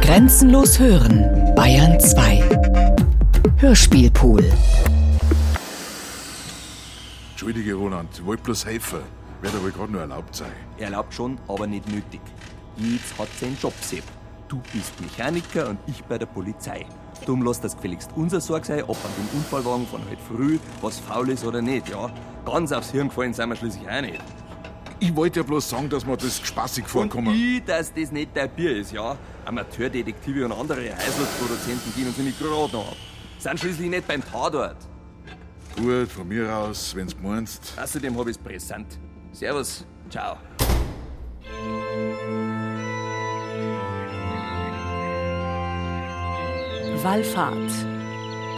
Grenzenlos hören, Bayern 2. Hörspielpool. Entschuldige, Roland, ich wollte bloß helfen. Wird aber gerade nur erlaubt sein. Erlaubt schon, aber nicht nötig. Jetzt hat seinen Job gesehen. Du bist Mechaniker und ich bei der Polizei. Darum lass das gefälligst unser Sorg sein, ob an dem Unfallwagen von heute früh was faul ist oder nicht, ja? Ganz aufs Hirn gefallen sind wir schließlich auch nicht. Ich wollte ja bloß sagen, dass mir das spaßig vorkommt. Und ich, dass das nicht dein Bier ist, ja? Amateurdetektive und andere Heißluftproduzenten gehen uns nämlich gerade noch ab. Sind schließlich nicht beim Tatort. Gut, von mir aus, wenn's meinst. Außerdem hab ich's präsent. Servus, ciao. Wallfahrt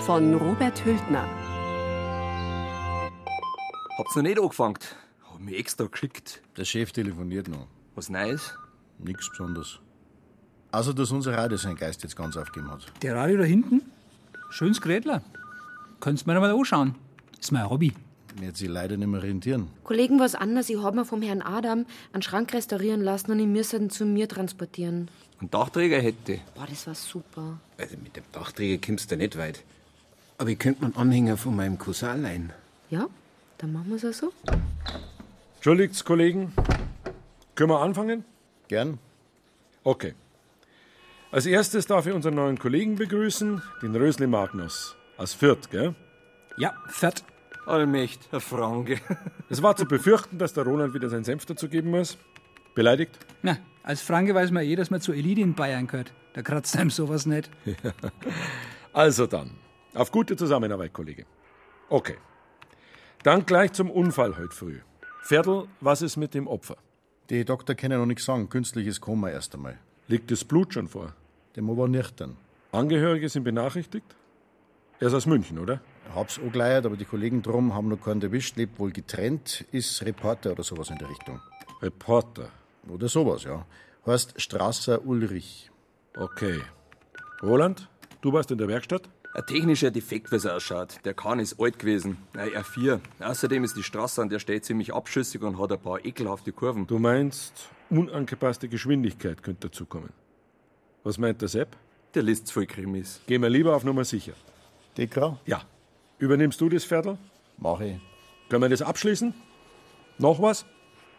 von Robert Hültner. Habt's noch nicht angefangen? Hab mich extra geschickt. Der Chef telefoniert noch. Was Neues? Nichts Besonderes. Außer, dass unser Radio seinen Geist jetzt ganz aufgegeben hat. Der Radio da hinten? Schönes Grätler. Könnt's mir noch mal anschauen. Ist mein Hobby. Wird sich leider nicht mehr rentieren. Kollegen, was anders. Ich hab mir vom Herrn Adam einen Schrank restaurieren lassen und ich müsste ihn zu mir transportieren. Ein Dachträger hätte. Boah, das war super. Also mit dem Dachträger kommst du nicht weit. Aber ich könnte mir einen Anhänger von meinem Cousin leihen. Ja, dann machen wir's auch so. Entschuldigt, Kollegen. Können wir anfangen? Gern. Okay. Als erstes darf ich unseren neuen Kollegen begrüßen, den Rösli Magnus. Aus Fürth, gell? Ja, fett. Allmächt, Herr Franke. Es war zu befürchten, dass der Roland wieder seinen Senf dazugeben muss. Beleidigt? Na, als Franke weiß man eh, dass man zur Elite in Bayern gehört. Da kratzt einem sowas nicht. Also dann. Auf gute Zusammenarbeit, Kollege. Okay. Dann gleich zum Unfall heute früh. Viertel, was ist mit dem Opfer? Die Doktor können noch nichts sagen. Künstliches Koma erst einmal. Liegt das Blut schon vor? Dem war nüchtern. Angehörige sind benachrichtigt? Er ist aus München, oder? Hab's angeleiert, aber die Kollegen drum haben noch keinen erwischt, lebt wohl getrennt, ist Reporter oder sowas in der Richtung. Reporter. Oder sowas, ja. Heißt Strasser Ulrich. Okay. Roland, du warst in der Werkstatt? Ein technischer Defekt, wie es ausschaut. Der Kahn ist alt gewesen. Ein R4. Außerdem ist die Straße an der Stelle ziemlich abschüssig und hat ein paar ekelhafte Kurven. Du meinst, unangepasste Geschwindigkeit könnte dazukommen. Was meint der Sepp? Der liest voll Krimis. Gehen wir lieber auf Nummer sicher. Dicker? Ja. Übernimmst du das Viertel? Mach ich. Können wir das abschließen? Noch was?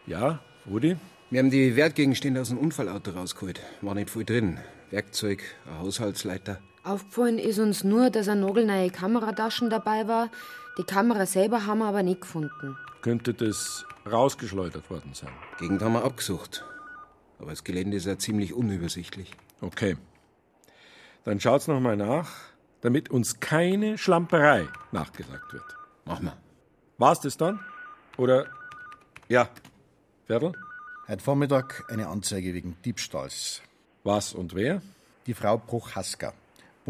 Ja, Rudi? Wir haben die Wertgegenstände aus dem Unfallauto rausgeholt. War nicht viel drin. Werkzeug, ein Haushaltsleiter. Aufgefallen ist uns nur, dass eine nagelneue Kamerataschen dabei war. Die Kamera selber haben wir aber nicht gefunden. Könnte das rausgeschleudert worden sein? Gegend haben wir abgesucht. Aber das Gelände ist ja ziemlich unübersichtlich. Okay. Dann schaut's noch mal nach, damit uns keine Schlamperei nachgesagt wird. Mach mal. War's das dann? Oder ja, Viertel? Heute Vormittag eine Anzeige wegen Diebstahls. Was und wer? Die Frau Bruch-Hasker.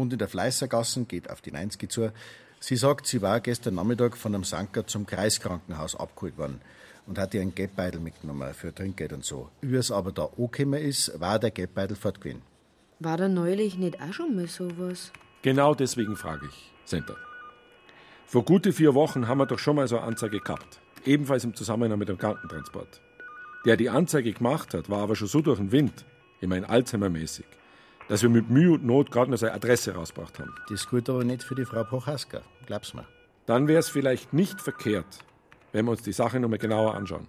Wohnt in der Fleißergassen, geht auf die 90 zu. Sie sagt, sie war gestern Nachmittag von einem Sanker zum Kreiskrankenhaus abgeholt worden und hat ihr einen Geldbeutel mitgenommen für Trinkgeld und so. Wie es aber da angekommen ist, war der Geldbeutel fortgewesen. War da neulich nicht auch schon mal sowas? Genau deswegen frage ich, Center. Vor gute vier Wochen haben wir doch schon mal so eine Anzeige gehabt. Ebenfalls im Zusammenhang mit dem Krankentransport. Der die Anzeige gemacht hat, war aber schon so durch den Wind, ich meine Alzheimer-mäßig, dass wir mit Mühe und Not gerade noch seine Adresse rausgebracht haben. Das gut aber nicht für die Frau Prochaska, glaub's mir. Dann wäre es vielleicht nicht verkehrt, wenn wir uns die Sache nochmal genauer anschauen.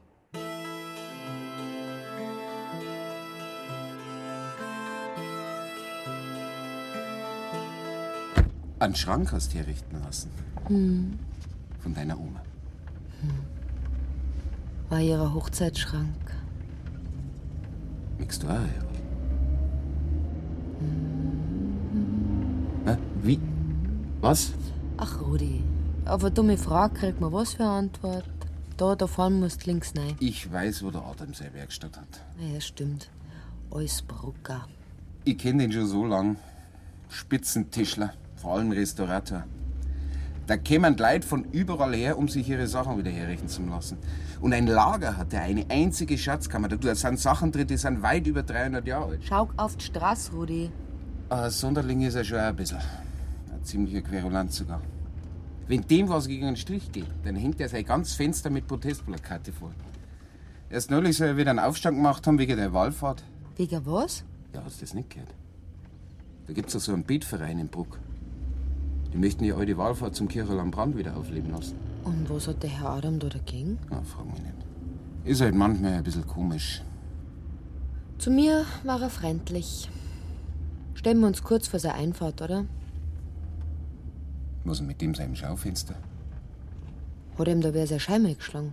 Einen Schrank hast du herrichten lassen. Hm. Von deiner Oma. War ihrer Hochzeitsschrank. Mickst du auch, ja? Hä? Wie? Was? Ach, Rudi, auf eine dumme Frage kriegt man was für eine Antwort. Da, da vorne musst links rein. Ich weiß, wo der Adam seine Werkstatt hat. Ja, stimmt. Eusbrucker. Ich kenne den schon so lang. Spitzentischler, vor allem Restaurator. Da kämen Leute von überall her, um sich ihre Sachen wieder herrichten zu lassen. Und ein Lager hat er, eine einzige Schatzkammer. Da sind Sachen drin, die sind weit über 300 Jahre alt. Schau auf die Straße, Rudi. Ein Sonderling ist er schon ein bisschen. Ein ziemlicher Querulant sogar. Wenn dem was gegen einen Strich geht, dann hängt er sein ganzes Fenster mit Protestplakate vor. Erst neulich soll er wieder einen Aufstand gemacht haben wegen der Wallfahrt. Wegen was? Ja, hast du das nicht gehört? Da gibt's doch so einen Betverein in Bruck. Die möchten die alte Wallfahrt zum Kirchel am Brand wieder aufleben lassen. Und was hat der Herr Adam da dagegen? Ja, frag mich nicht. Ist halt manchmal ein bisschen komisch. Zu mir war er freundlich. Stellen wir uns kurz vor seine Einfahrt, oder? Was denn mit dem seinem Schaufenster? Hat ihm da wer sein Scheibe geschlagen?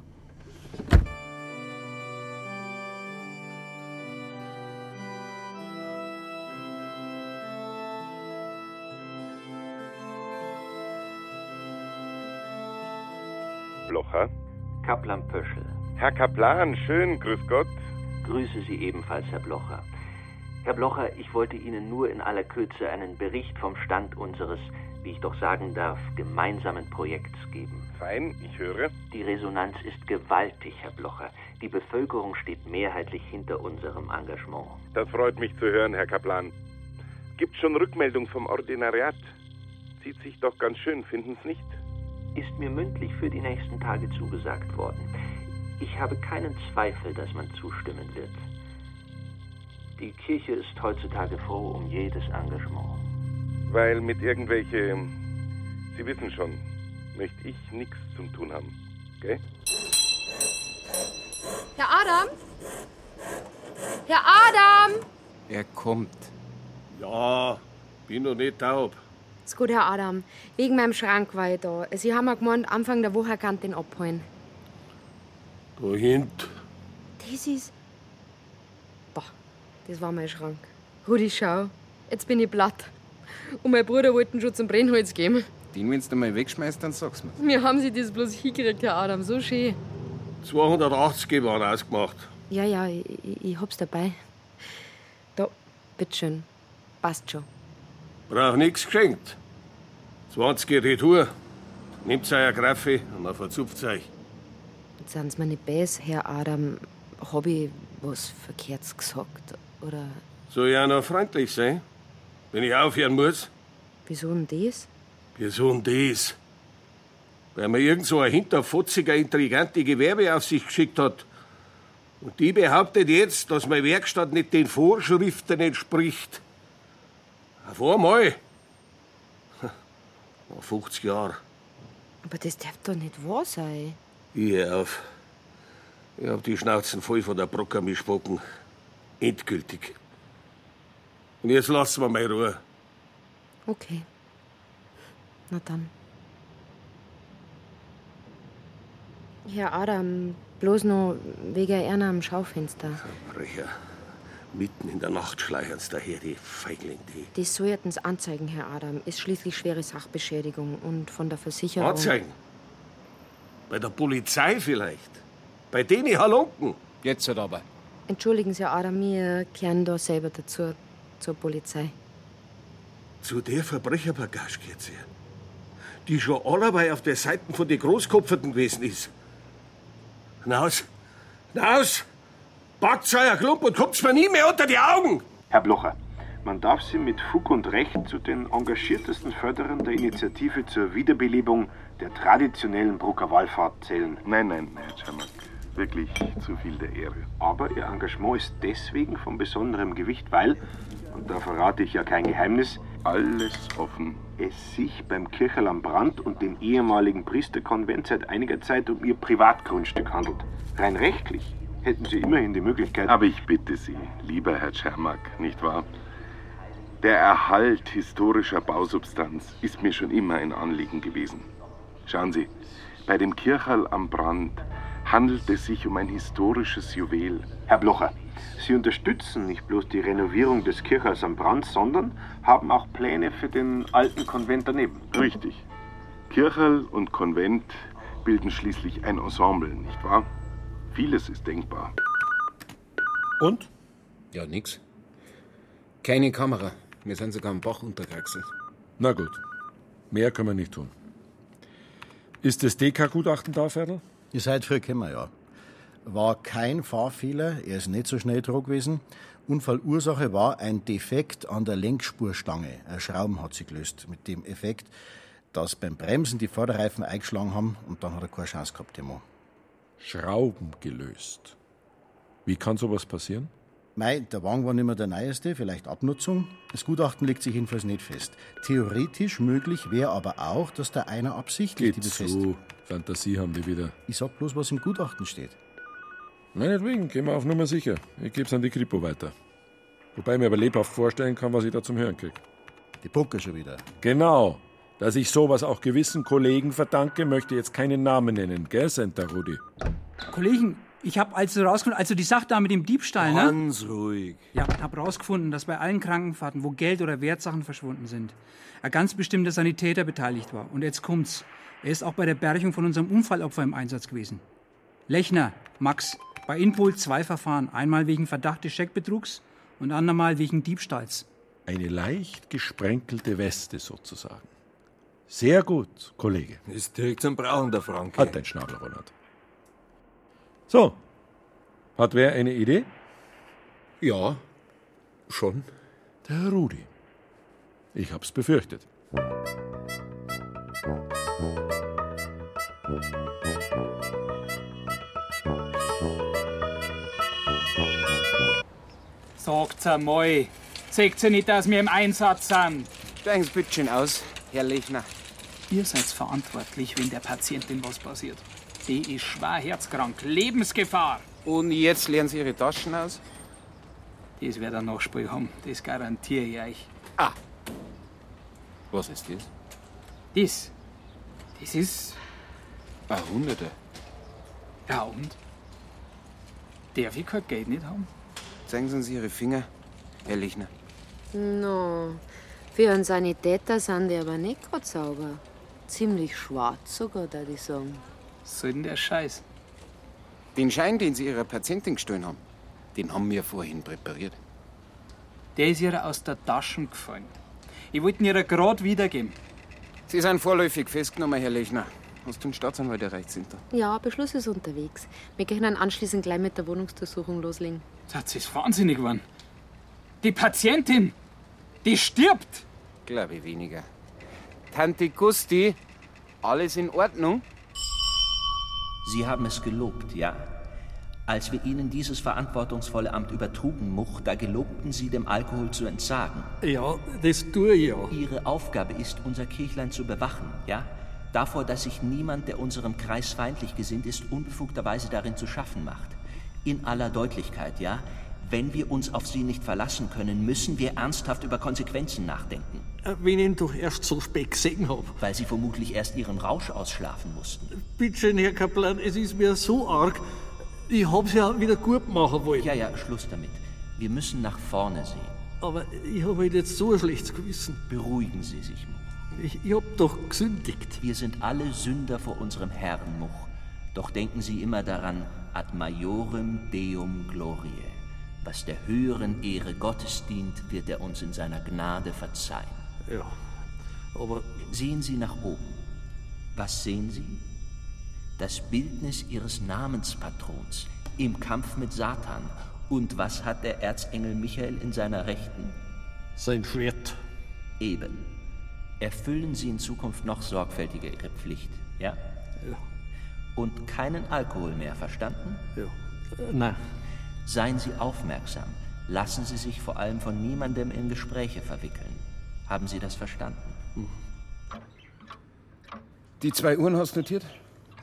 Kaplan Pöschel. Herr Kaplan, schön, grüß Gott. Grüße Sie ebenfalls, Herr Blocher. Herr Blocher, ich wollte Ihnen nur in aller Kürze einen Bericht vom Stand unseres, wie ich doch sagen darf, gemeinsamen Projekts geben. Fein, ich höre. Die Resonanz ist gewaltig, Herr Blocher. Die Bevölkerung steht mehrheitlich hinter unserem Engagement. Das freut mich zu hören, Herr Kaplan. Gibt schon Rückmeldung vom Ordinariat? Zieht sich doch ganz schön, finden Sie nicht? Ist mir mündlich für die nächsten Tage zugesagt worden. Ich habe keinen Zweifel, dass man zustimmen wird. Die Kirche ist heutzutage froh um jedes Engagement. Weil mit irgendwelche, Sie wissen schon, möchte ich nichts zum tun haben. Gell? Herr Adam? Herr Adam! Er kommt. Ja, bin noch nicht taub. Ist gut, Herr Adam. Wegen meinem Schrank war ich da. Sie haben mir gemeint, Anfang der Woche kann ich den abholen. Da hint. Das ist. Boah, das war mein Schrank. Rudi, schau. Jetzt bin ich platt. Und mein Bruder wollte ihn schon zum Brennholz geben. Den, wenn du mal wegschmeißt, dann sag's mir. Mir haben sie das bloß hingekriegt, Herr Adam. So schön. 280 waren ausgemacht. Ja, ja, ich, ich, ich hab's dabei. Da, bitteschön. Passt schon. Brauch nix geschenkt. 20 Retour. Nehmt euer Graffe und dann verzupft euch. Jetzt sind's mir nicht böse, Herr Adam. Hab ich was Verkehrts gesagt? Oder Soll ja noch freundlich sein, wenn ich aufhören muss. wieso denn das? Wieso denn das? Weil mir irgend so ein hinterfotziger, intelligente Gewerbeaufsicht geschickt hat. Und die behauptet jetzt, dass meine Werkstatt nicht den Vorschriften entspricht. Einmal. Nach 50 Jahren. Aber das darf doch nicht wahr sein. Ich auf. Ich hab die Schnauzen voll von der Brockermischbocken. Endgültig. Und jetzt lassen wir mal Ruhe. Okay. Na dann. Herr Adam, bloß noch wegen einer am Schaufenster. Brecher. Mitten in der Nacht schleichen sie daher, die Feigling, die. Das sollten Sie anzeigen, Herr Adam. Ist schließlich schwere Sachbeschädigung und von der Versicherung. Anzeigen? Bei der Polizei vielleicht? Bei denen Halunken? Jetzt halt aber. Entschuldigen Sie, Herr Adam, wir kehren da selber dazu, zur Polizei. Zu der Verbrecherbagage geht's hier. Die schon allebei auf der Seite von den Großkopferten gewesen ist. Hinaus! Hinaus! Packt euer Klump und kommt's mir nie mehr unter die Augen! Herr Blocher, man darf Sie mit Fug und Recht zu den engagiertesten Förderern der Initiative zur Wiederbelebung der traditionellen Brucker Wallfahrt zählen. Nein, nein, Herr Czermak. Wirklich zu viel der Ehre. Aber Ihr Engagement ist deswegen von besonderem Gewicht, weil, und da verrate ich ja kein Geheimnis, Alles offen. es sich beim Kircherl am Brand und dem ehemaligen Priesterkonvent seit einiger Zeit um Ihr Privatgrundstück handelt. Rein rechtlich hätten Sie immerhin die Möglichkeit. Aber ich bitte Sie, lieber Herr Czermak, nicht wahr? Der Erhalt historischer Bausubstanz ist mir schon immer ein Anliegen gewesen. Schauen Sie, bei dem Kirchhall am Brand handelt es sich um ein historisches Juwel. Herr Blocher, Sie unterstützen nicht bloß die Renovierung des Kirchhalls am Brand, sondern haben auch Pläne für den alten Konvent daneben. Richtig. Kirchhall und Konvent bilden schließlich ein Ensemble, nicht wahr? Vieles ist denkbar. Und? Ja, nix. Keine Kamera. Wir sind sogar am Bach untergewachsen. Na gut. Mehr können wir nicht tun. Ist das DK-Gutachten da, Ferdl? Ihr seid früh gekommen, ja. War kein Fahrfehler, er ist nicht so schnell dran gewesen. Unfallursache war ein Defekt an der Lenkspurstange. Ein Schrauben hat sie gelöst. Mit dem Effekt, dass beim Bremsen die Vorderreifen eingeschlagen haben und dann hat er keine Chance gehabt, der Mann. Schrauben gelöst. Wie kann sowas passieren? Mei, der Wagen war nicht mehr der neueste, vielleicht Abnutzung. Das Gutachten legt sich jedenfalls nicht fest. Theoretisch möglich wäre aber auch, dass da einer absichtlich Geht die befestigt. so. Fantasie haben die wieder. Ich sag bloß, was im Gutachten steht. Meinetwegen, gehen wir auf Nummer sicher. Ich geb's an die Kripo weiter. Wobei ich mir aber lebhaft vorstellen kann, was ich da zum Hören krieg. Die Pucke schon wieder. Genau. Dass ich sowas auch gewissen Kollegen verdanke, möchte jetzt keinen Namen nennen, gell, Santa Rudi? Kollegen, ich habe also rausgefunden, also die Sache da mit dem Diebstahl, ne? Ganz ruhig. Ja, habe rausgefunden, dass bei allen Krankenfahrten, wo Geld oder Wertsachen verschwunden sind, ein ganz bestimmter Sanitäter beteiligt war. Und jetzt kommt's. Er ist auch bei der Berchung von unserem Unfallopfer im Einsatz gewesen. Lechner, Max, bei Inpol zwei Verfahren. Einmal wegen Verdacht des Scheckbetrugs und andermal wegen Diebstahls. Eine leicht gesprenkelte Weste sozusagen. Sehr gut, Kollege. Ist direkt zum Brauchen, der Frank. Hat dein Schnabel, Ronald. So. Hat wer eine Idee? Ja, schon. Der Rudi. Ich hab's befürchtet. Sagt's einmal. Seht ihr nicht, dass wir im Einsatz sind? Steigen Sie bitte schön aus, Herr Lechner. Ihr seid verantwortlich, wenn der Patientin was passiert. Die ist schwer herzkrank. Lebensgefahr. Und jetzt leeren Sie Ihre Taschen aus? Das wird ein Nachspiel haben. Das garantiere ich euch. Ah. Was ist das? Das. Das ist. Ein Hunderte. Ja, und? Darf ich kein Geld nicht haben? Zeigen Sie uns Ihre Finger, Herr Lechner. No, für einen Sanitäter sind die aber nicht gerade sauber. Ziemlich schwarz sogar, da ich sagen. Was soll denn der Scheiß? Den Schein, den Sie Ihrer Patientin gestohlen haben, den haben wir vorhin präpariert. Der ist ihr aus der Tasche gefallen. Ich wollte ihn ihr gerade wiedergeben. Sie sind vorläufig festgenommen, Herr Lechner. Hast du den Staatsanwalt erreicht, sind da? Ja, Beschluss ist unterwegs. Wir können anschließend gleich mit der Wohnungsdurchsuchung loslegen. Das ist wahnsinnig geworden. Die Patientin, die stirbt. Glaube ich weniger. Tante Gusti, alles in Ordnung? Sie haben es gelobt, ja. Als wir Ihnen dieses verantwortungsvolle Amt übertrugen, Much, da gelobten Sie, dem Alkohol zu entsagen. Ja, das tue ich ja. Ihre Aufgabe ist, unser Kirchlein zu bewachen, ja? Davor, dass sich niemand, der unserem Kreis feindlich gesinnt ist, unbefugterweise darin zu schaffen macht. In aller Deutlichkeit, ja? Wenn wir uns auf Sie nicht verlassen können, müssen wir ernsthaft über Konsequenzen nachdenken. Äh, Wenn ich ihn doch erst so spät gesehen hab. Weil Sie vermutlich erst Ihren Rausch ausschlafen mussten. Bitte schön, Herr Kaplan, es ist mir so arg. Ich hab's ja wieder gut machen wollen. Ja, ja, Schluss damit. Wir müssen nach vorne sehen. Aber ich habe halt jetzt so ein schlechtes Gewissen. Beruhigen Sie sich, Much. Ich, ich hab doch gesündigt. Wir sind alle Sünder vor unserem Herrn, Much. Doch denken Sie immer daran, ad majorem Deum gloriae. Was der höheren Ehre Gottes dient, wird er uns in seiner Gnade verzeihen. Ja, aber... Sehen Sie nach oben. Was sehen Sie? Das Bildnis Ihres Namenspatrons im Kampf mit Satan. Und was hat der Erzengel Michael in seiner Rechten? Sein Schwert. Eben. Erfüllen Sie in Zukunft noch sorgfältiger Ihre Pflicht, ja? Ja. Und keinen Alkohol mehr, verstanden? Ja. Äh, nein. Seien Sie aufmerksam. Lassen Sie sich vor allem von niemandem in Gespräche verwickeln. Haben Sie das verstanden? Die zwei Uhren hast du notiert?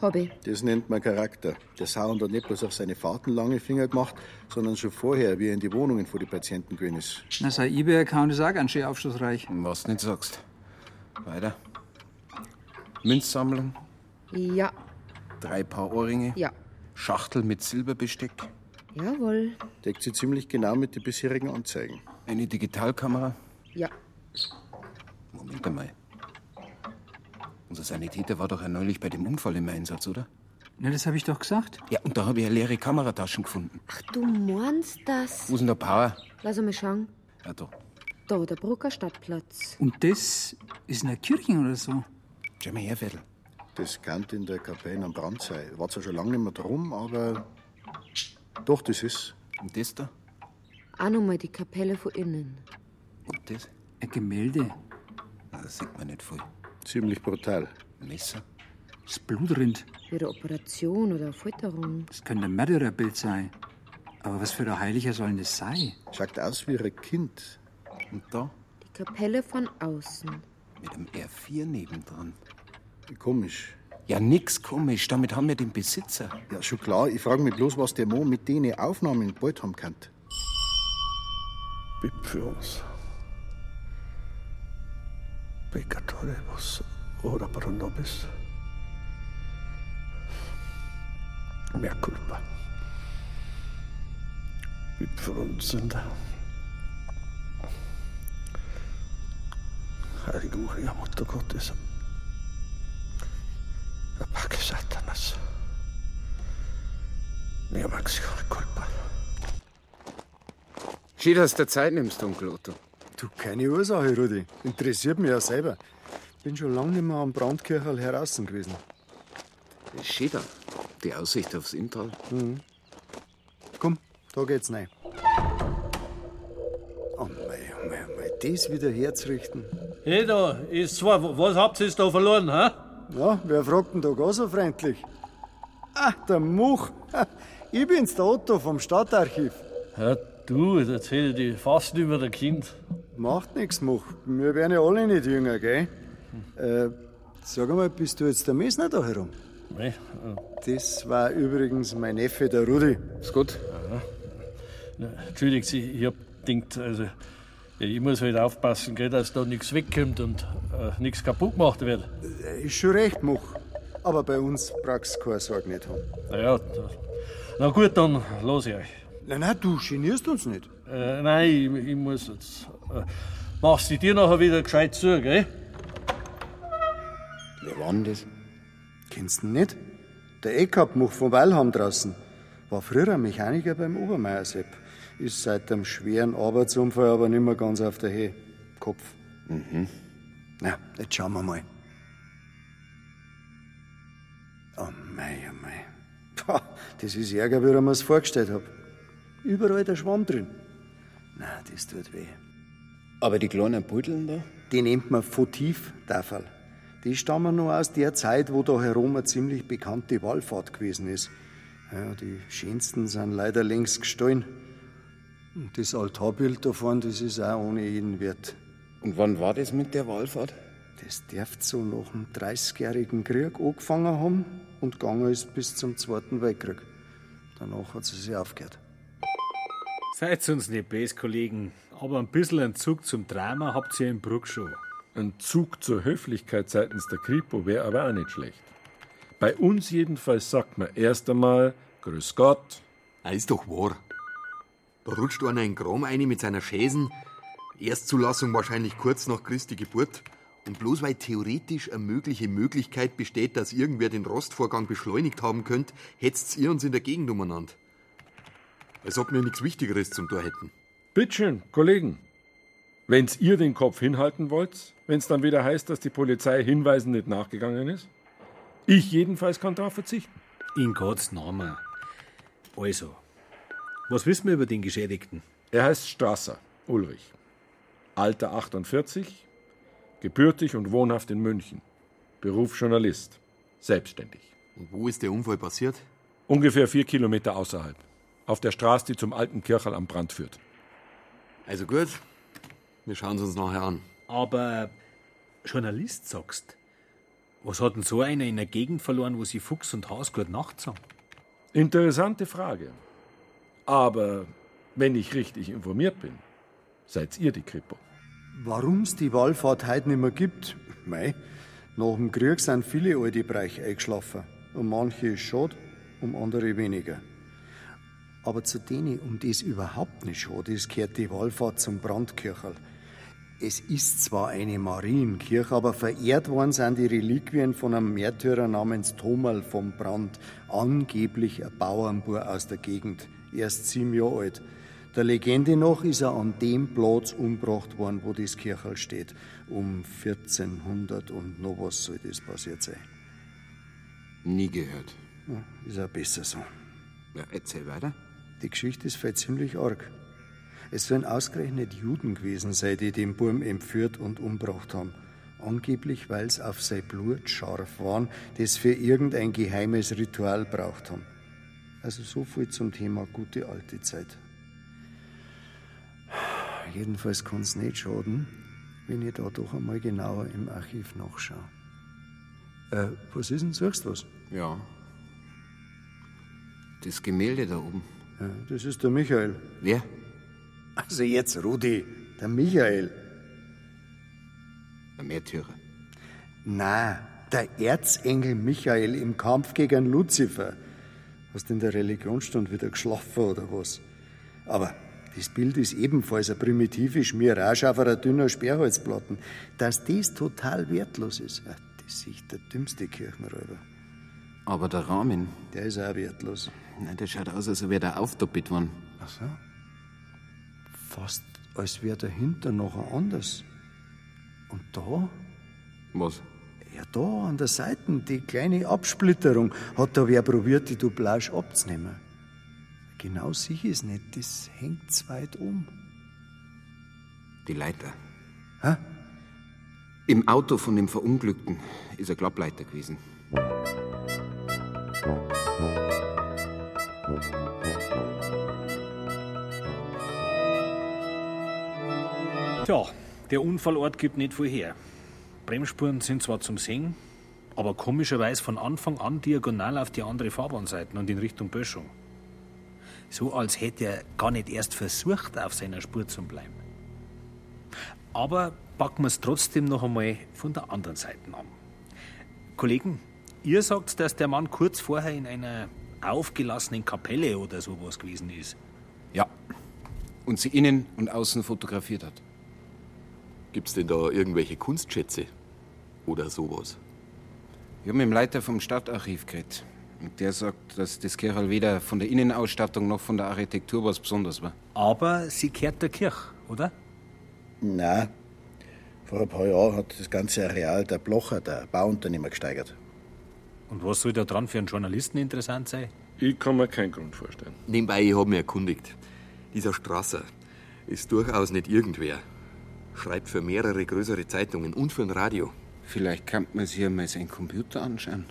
Hobby. Das nennt man Charakter. Der Sound hat nicht bloß auf seine Fahrten lange Finger gemacht, sondern schon vorher, wie er in die Wohnungen vor die Patienten gewesen ist. Na, sein eBay-Account ist auch ganz schön aufschlussreich. Was du nicht sagst. Weiter. Münzsammlung, Ja, drei Paar Ohrringe, ja. Schachtel mit Silberbesteck, Jawohl. Deckt sich ziemlich genau mit den bisherigen Anzeigen. eine Digitalkamera. Ja. Moment einmal. Unser Sanitäter war doch ja neulich bei dem Unfall im Einsatz, oder? Na, das habe ich doch gesagt. Ja, und da habe ich ja leere Kamerataschen gefunden. Ach, du meinst das? Wo ist denn der Power? Lass mal schauen. Ja, da. Da, der Brucker Stadtplatz. Und das ist in der Kirche oder so? Schau mal her, Vettel. Das kann in der Kapelle am Brand sein. War zwar schon lange nicht mehr drum, aber doch, das ist. Und das da? Auch nochmal die Kapelle von innen. Und das? Ein Gemälde. Na, Das sieht man nicht voll. Ziemlich brutal. Messer? Das Blut rinnt. Wie eine Operation oder eine Folterung. Das könnte ein Mördererbild sein. Aber was für ein Heiliger soll denn das sein? Schaut aus wie ein Kind. Und da? Die Kapelle von außen. Mit dem R4 nebendran. Komisch. Ja, nix komisch. Damit haben wir den Besitzer. Ja, schon klar. Ich frage mich bloß, was der Mo mit denen Aufnahmen bald haben kann. Bitte für uns. Peccatoribus, ora pro nobis. Mea culpa. Bitte für uns Sünder. Heilige Maria, Mutter Gottes. Apage Satanas. Mea maxione culpa. Schön, dass du dir Zeit nimmst, Onkel Otto. Du, keine Ursache, Rudi. Interessiert mich ja selber. Bin schon lange nicht mehr am Brandkircherl heraus gewesen. Schön da. Die Aussicht aufs Inntal. Mhm. Komm, da geht's rein. Oh mei, oh mei, oh mei, das wieder herzurichten. Hey da, ist zwar, was habt ihr da verloren, hä? Ja, wer fragt denn da gar so freundlich? Ah, der Much. Ich bin's, der Otto vom Stadtarchiv. Ja, du, das hätte ich dich fast nicht mehr Kind. Macht nichts, Much. Wir werden ja alle nicht jünger, gell? Äh, sag mal, bist du jetzt der Messner da herum? Nee. Das war übrigens mein Neffe, der Rudi. Ist gut. Ja. Entschuldigen Sie, ich hab gedacht, also, ich muss halt aufpassen, gell, dass da nichts wegkommt und äh, nichts kaputt gemacht wird. Ist schon recht, Much. Aber bei uns brauchst du keine Sorge nicht haben. Naja, da, na gut, dann los ich euch. Nein, nein, du genierst uns nicht. Äh, nein, ich, ich muss jetzt. Äh, machst du dir nachher wieder gescheit zu, gell? Wer war denn das? Kennst du ihn nicht? Der Eckabmuch von Weilham draußen. War früher ein Mechaniker beim Obermeiersepp. Ist seit dem schweren Arbeitsunfall aber nicht mehr ganz auf der Höhe. Kopf. Mhm. Na, jetzt schauen wir mal. Oh mei, oh mei. Pah, das ist ärger, wie ich mir es vorgestellt hab. Überall der Schwamm drin. Na, das tut weh. Aber die kleinen Beuteln da? Die nennt man Votivtafel. Die stammen noch aus der Zeit, wo da herum eine ziemlich bekannte Wallfahrt gewesen ist. Ja, die schönsten sind leider längst gestohlen. Und das Altarbild da vorne, das ist auch ohne jeden Wert. Und wann war das mit der Wallfahrt? Das dürfte so nach dem 30-jährigen Krieg angefangen haben und gegangen ist bis zum Zweiten Weltkrieg. Danach hat sie sich aufgehört. Seid uns nicht böse, Kollegen, aber ein bisschen ein Zug zum Drama habt ihr im Bruck schon. Ein Zug zur Höflichkeit seitens der Kripo wäre aber auch nicht schlecht. Bei uns jedenfalls sagt man erst einmal Grüß Gott. Ah, ist doch wahr. Da rutscht einer in Kram rein mit seiner Schäsen. Erstzulassung wahrscheinlich kurz nach Christi Geburt. Und bloß weil theoretisch eine mögliche Möglichkeit besteht, dass irgendwer den Rostvorgang beschleunigt haben könnte, hetzt ihr uns in der Gegend umeinander. Als ob wir nichts Wichtigeres zum Tor hätten. Bitteschön, Kollegen. Wenn's ihr den Kopf hinhalten wollt, wenn's dann wieder heißt, dass die Polizei Hinweisen nicht nachgegangen ist? Ich jedenfalls kann darauf verzichten. In Gottes Namen. Also, was wissen wir über den Geschädigten? Er heißt Strasser, Ulrich. Alter 48, gebürtig und wohnhaft in München. Beruf Journalist. Selbstständig. Und wo ist der Unfall passiert? Ungefähr vier Kilometer außerhalb. Auf der Straße, die zum alten Kirchel am Brand führt. Also gut, wir schauen es uns nachher an. Aber Journalist sagst, was hat denn so einer in einer Gegend verloren, wo sie Fuchs und Haus gut nachts haben? Interessante Frage. Aber wenn ich richtig informiert bin, seid ihr die Kripo. Warum's die Wallfahrt heute nicht mehr gibt? Mei, nach dem Krieg sind viele alte Bereiche eingeschlafen. Um manche ist schade, um andere weniger. Aber zu denen, um die es überhaupt nicht schade ist, gehört die Wallfahrt zum Brandkircherl. Es ist zwar eine Marienkirche, aber verehrt worden sind die Reliquien von einem Märtyrer namens Thomal vom Brand, angeblich ein Bauernbur aus der Gegend, erst sieben Jahre alt. Der Legende nach ist er an dem Platz umgebracht worden, wo das Kirchel steht. Um 1400 und noch was soll das passiert sein. Nie gehört. Ja, ist auch besser so. Ja, erzähl weiter. Die Geschichte ist vielleicht ziemlich arg. Es sollen ausgerechnet Juden gewesen sein, die den Burm entführt und umgebracht haben. Angeblich, weil sie auf sein Blut scharf waren, das für irgendein geheimes Ritual braucht haben. Also so viel zum Thema gute alte Zeit. Jedenfalls kann es nicht schaden, wenn ich da doch einmal genauer im Archiv nachschaue. Äh, was ist denn, suchst du was? Ja. Das Gemälde da oben. Ja, das ist der Michael. Wer? Also jetzt, Rudi, der Michael. Der Märtyrer. Na, der Erzengel Michael im Kampf gegen Luzifer. Hast in der Religionsstunde wieder geschlafen oder was? Aber das Bild ist ebenfalls eine primitive Schmierage auf einer dünnen Sperrholzplatten. Dass das total wertlos ist, das ist sicher der dümmste Kirchenräuber. Aber der Rahmen. Der ist auch wertlos. Nein, der schaut aus, als wäre der aufdoppelt worden. Ach so. Fast als wäre dahinter noch ein anders. Und da? Was? Ja, da an der Seite, die kleine Absplitterung, hat da wer probiert, die Doublage abzunehmen. Genau sicher ist nicht, das hängt zu weit um. Die Leiter. Hä? Im Auto von dem Verunglückten ist ein Klappleiter gewesen. Tja, der Unfallort gibt nicht viel her. Bremsspuren sind zwar zum Sehen, aber komischerweise von Anfang an diagonal auf die andere Fahrbahnseite und in Richtung Böschung. So als hätte er gar nicht erst versucht, auf seiner Spur zu bleiben. Aber packen wir es trotzdem noch einmal von der anderen Seite an. Kollegen, ihr sagt, dass der Mann kurz vorher in einer aufgelassenen Kapelle oder sowas gewesen ist. Ja. Und sie innen und außen fotografiert hat. Gibt's denn da irgendwelche Kunstschätze? Oder sowas? Ich habe mit dem Leiter vom Stadtarchiv geredet. Und der sagt, dass das Kirchel weder von der Innenausstattung noch von der Architektur was Besonderes war. Aber sie kehrt der Kirche, oder? Nein. Vor ein paar Jahren hat das ganze Areal der Blocher, der Bauunternehmer, gesteigert. Und was soll da dran für einen Journalisten interessant sein? Ich kann mir keinen Grund vorstellen. Nebenbei, ich habe mich erkundigt. Dieser Strasser ist durchaus nicht irgendwer. Schreibt für mehrere größere Zeitungen und für ein Radio. Vielleicht kann man sich einmal seinen Computer anschauen.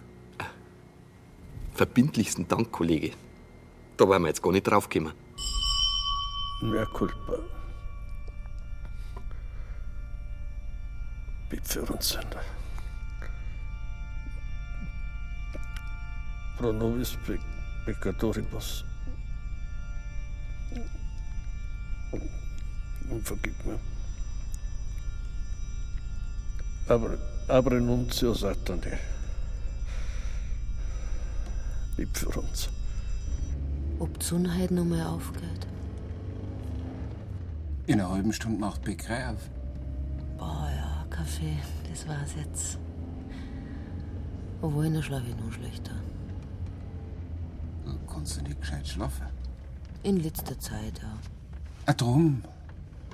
Verbindlichsten Dank, Kollege. Da waren wir jetzt gar nicht draufgekommen. Mehr culpa. Bitte uns. Pro nobis pe peccatoribus. Und vergib mir. Aber, aber nuncio Satani. Lieb für uns. Ob die Sonne heute noch mal aufgeht? In einer halben Stunde macht auf. Boah, ja, Kaffee, das war's jetzt. Obwohl, dann schlafe ich noch schlechter. Kannst du nicht gescheit schlafen? In letzter Zeit, ja. Ah, drum.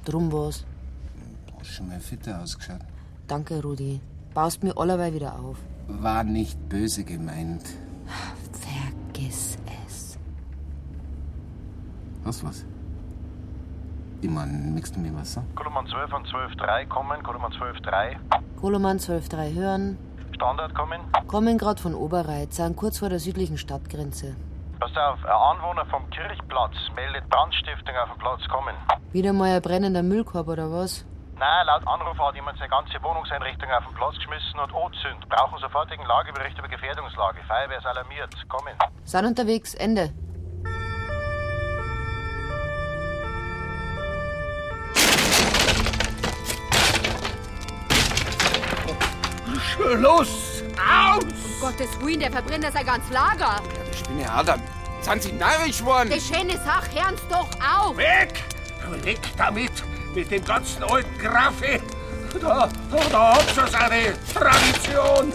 Drum was. Du hast schon mal fitter ausgeschaut. Danke, Rudi. Baust mir allerweil wieder auf. War nicht böse gemeint. Vergiss es. Was, was? Mein, möchtest du mir was sagen? Koloman 12 und 12.3 kommen, Koloman 12.3. Koloman 12.3 hören. Standard kommen. Kommen grad von Oberreit, sind kurz vor der südlichen Stadtgrenze. Pass auf, ein Anwohner vom Kirchplatz meldet Brandstiftung auf den Platz kommen. Wieder mal ein brennender Müllkorb oder was? Nein, laut Anruf hat jemand seine ganze Wohnungseinrichtung auf den Platz geschmissen und anzündet. Brauchen sofortigen Lagebericht über Gefährdungslage. Feuerwehr ist alarmiert. Kommen. Sind unterwegs, Ende. Schluss! Aus! Um Gottes Willen, der verbrennt ja sein ganz Lager. Ich bin ja Adam. Sind Sie narrisch worden? Die schöne Sache, hören's doch auf! Weg! Weg damit! Mit dem ganzen alten Graffe! Da, da, da habt ihr seine Tradition!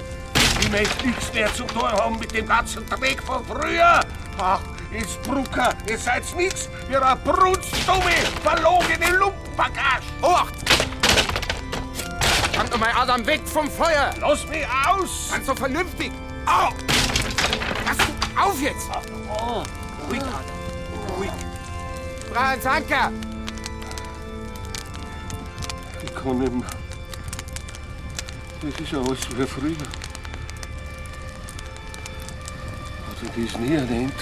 Ich möchte nichts mehr zu tun haben mit dem ganzen Dreck von früher! Ach, jetzt Brucker, ihr seid nichts! Ihr habt brunstdumme, verlogene Lumpenbagage! Ocht! Kommt mal Adam weg vom Feuer! Lass mich aus! Ganz so vernünftig! Au! Pass auf jetzt! Oh, ruhig, Adam. Ruhig. Franz Anker! kann nicht mehr. Das ist ja alles wie früher. Also die ist nie ein End.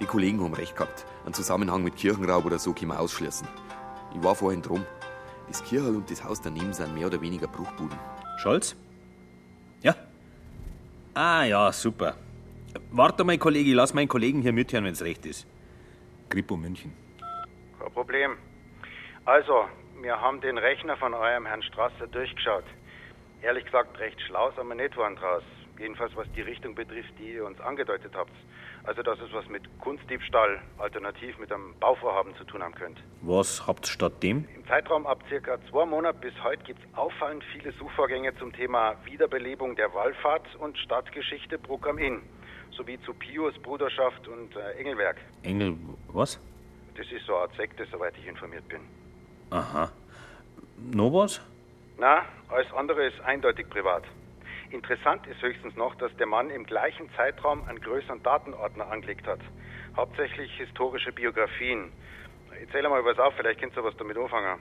Die Kollegen haben recht gehabt. Einen Zusammenhang mit Kirchenraub oder so können wir ausschließen. Ich war vorhin drum. Das Kirchel und das Haus daneben sind mehr oder weniger Bruchbuden. Scholz? Ja? Ah ja, super. Warte mal, Kollege, ich lass meinen Kollegen hier mithören, wenn es recht ist. Grippo München. Kein Problem. Also, wir haben den Rechner von eurem Herrn Strasser durchgeschaut. Ehrlich gesagt, recht schlau sind wir nicht waren draus. Jedenfalls was die Richtung betrifft, die ihr uns angedeutet habt. Also, dass es was mit Kunstdiebstahl, alternativ mit einem Bauvorhaben zu tun haben könnte. Was habt statt dem? Im Zeitraum ab circa zwei Monaten bis heute gibt es auffallend viele Suchvorgänge zum Thema Wiederbelebung der Wallfahrt und Stadtgeschichte Bruck am Inn, sowie zu Pius, Bruderschaft und äh, Engelwerk. Engel, was? Das ist so eine Art Sekte, soweit ich informiert bin. Aha. Noch was? Na, alles andere ist eindeutig privat. Interessant ist höchstens noch, dass der Mann im gleichen Zeitraum einen größeren Datenordner angelegt hat. Hauptsächlich historische Biografien. Erzähl mal was auf, vielleicht kennst du was damit anfangen.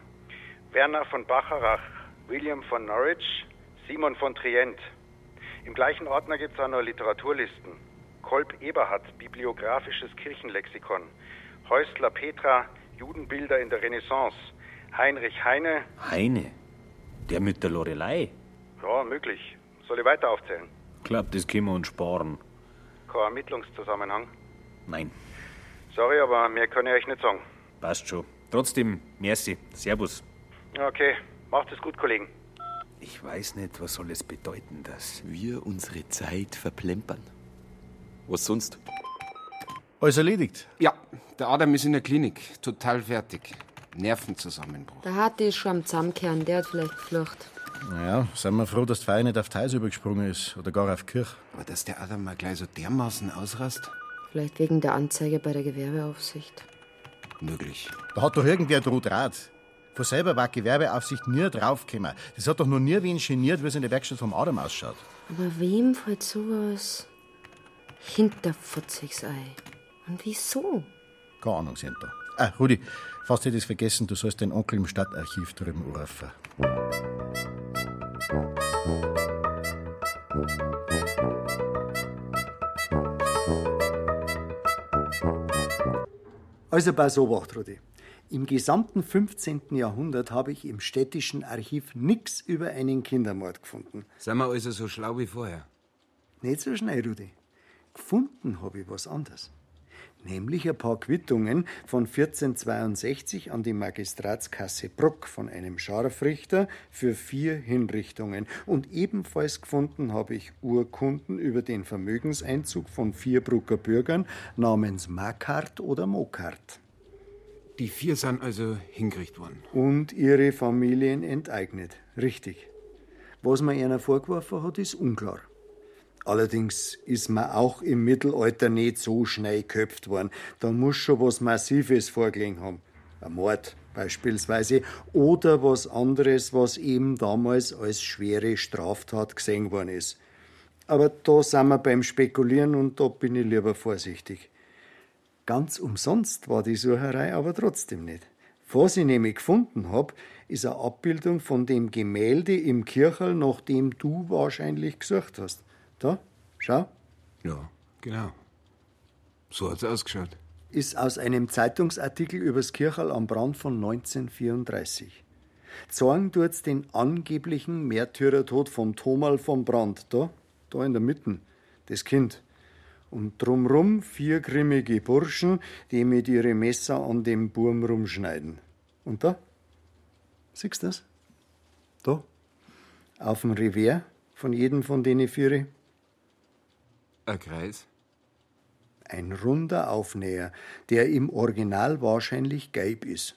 Werner von Bacharach, William von Norwich, Simon von Trient. Im gleichen Ordner gibt es auch noch Literaturlisten. Kolb Eberhard, bibliografisches Kirchenlexikon. Häusler Petra, Judenbilder in der Renaissance. Heinrich Heine, Heine. Der mit der Lorelei. ja, möglich. Soll ich weiter aufzählen? Glaub, das können wir uns sparen. Kein Ermittlungszusammenhang. Nein, Sorry, aber mehr kann ich euch nicht sagen. passt schon. Trotzdem, merci. Servus. Okay, macht es gut, Kollegen. Ich weiß nicht, was soll es bedeuten, dass wir unsere Zeit verplempern. Was sonst? Alles erledigt? Ja, der Adam ist in der Klinik. Total fertig. Nervenzusammenbruch. Der Harte ist schon am Zusammenkehren, der hat vielleicht geflucht. Naja, sind wir froh, dass die Feier nicht auf Teils übergesprungen ist oder gar auf Kirch. Aber dass der Adam mal gleich so dermaßen ausrast? Vielleicht wegen der Anzeige bei der Gewerbeaufsicht. Möglich. Da hat doch irgendwer droht Rat. Von selber war die Gewerbeaufsicht nie draufgekommen. Das hat doch noch nie wen geniert, wie es in der Werkstatt vom Adam ausschaut. Aber wem fällt sowas hinterfutzigs ein? Und wieso? Keine Ahnung, sind da. Ah, Rudi, fast hätte ich es vergessen, du sollst den Onkel im Stadtarchiv drüben anrufen. Also pass Obacht, Rudi. Im gesamten 15. Jahrhundert habe ich im städtischen Archiv nichts über einen Kindermord gefunden. Sind wir also so schlau wie vorher? Nicht so schnell, Rudi. Gefunden habe ich was anderes. Nämlich ein paar Quittungen von 1462 an die Magistratskasse Bruck von einem Scharfrichter für vier Hinrichtungen. Und ebenfalls gefunden habe ich Urkunden über den Vermögenseinzug von vier Brucker Bürgern namens Makart oder Mokart. Die vier sind also hingerichtet worden. Und ihre Familien enteignet. Richtig. Was man ihnen vorgeworfen hat, ist unklar. Allerdings ist man auch im Mittelalter nicht so schnell geköpft worden. Da muss schon was Massives vorgelegen haben. Ein Mord beispielsweise. Oder was anderes, was eben damals als schwere Straftat gesehen worden ist. Aber da sind wir beim Spekulieren und da bin ich lieber vorsichtig. Ganz umsonst war die Sucherei aber trotzdem nicht. Was ich nämlich gefunden hab, ist eine Abbildung von dem Gemälde im Kirchel, nach dem du wahrscheinlich gesucht hast. Da, schau. Ja, genau. So hat's ausgeschaut. Ist aus einem Zeitungsartikel übers Kirchel am Brand von 1934. Zeigen tut's den angeblichen Märtyrertod vom Thomal vom Brand. Da, da in der Mitte. Das Kind. Und drumrum vier grimmige Burschen, die mit ihre Messer an dem Burm rumschneiden. Und da? Siehst du das? Da. Auf dem Revers von jedem von denen vier. Ein Kreis? Ein runder Aufnäher, der im Original wahrscheinlich gelb ist.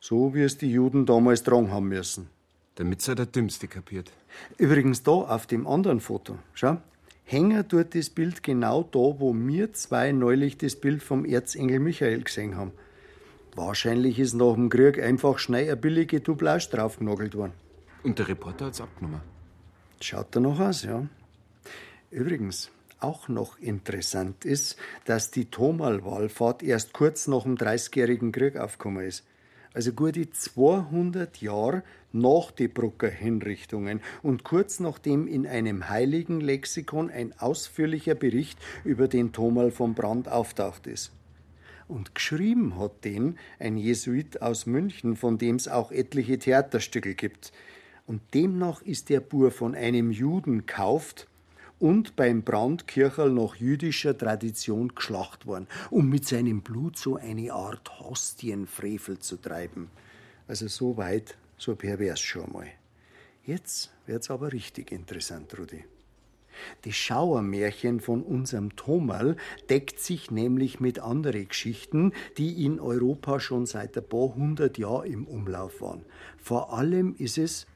So wie es die Juden damals tragen haben müssen. Damit's ja der Dümmste kapiert. Übrigens da auf dem anderen Foto, schau, hängen dort das Bild genau da, wo wir zwei neulich das Bild vom Erzengel Michael gesehen haben. Wahrscheinlich ist nach dem Krieg einfach schnell eine billige Doublage draufgenagelt worden. Und der Reporter hat's abgenommen. Schaut danach aus, ja. Übrigens, auch noch interessant ist, dass die Thomal-Wallfahrt erst kurz nach dem Dreißigjährigen Krieg aufgekommen ist. Also gute 200 Jahre nach die Brucker Hinrichtungen und kurz nachdem in einem heiligen Lexikon ein ausführlicher Bericht über den Thomal von Brand auftaucht ist. Und geschrieben hat den ein Jesuit aus München, von dem es auch etliche Theaterstücke gibt. Und demnach ist der Bur von einem Juden kauft und beim Brandkircherl nach jüdischer Tradition geschlacht worden, um mit seinem Blut so eine Art Hostienfrevel zu treiben. Also so weit, so pervers schon mal. Jetzt wird's aber richtig interessant, Rudi. Das Schauermärchen von unserem Thomal deckt sich nämlich mit anderen Geschichten, die in Europa schon seit ein paar hundert Jahren im Umlauf waren. Vor allem ist es,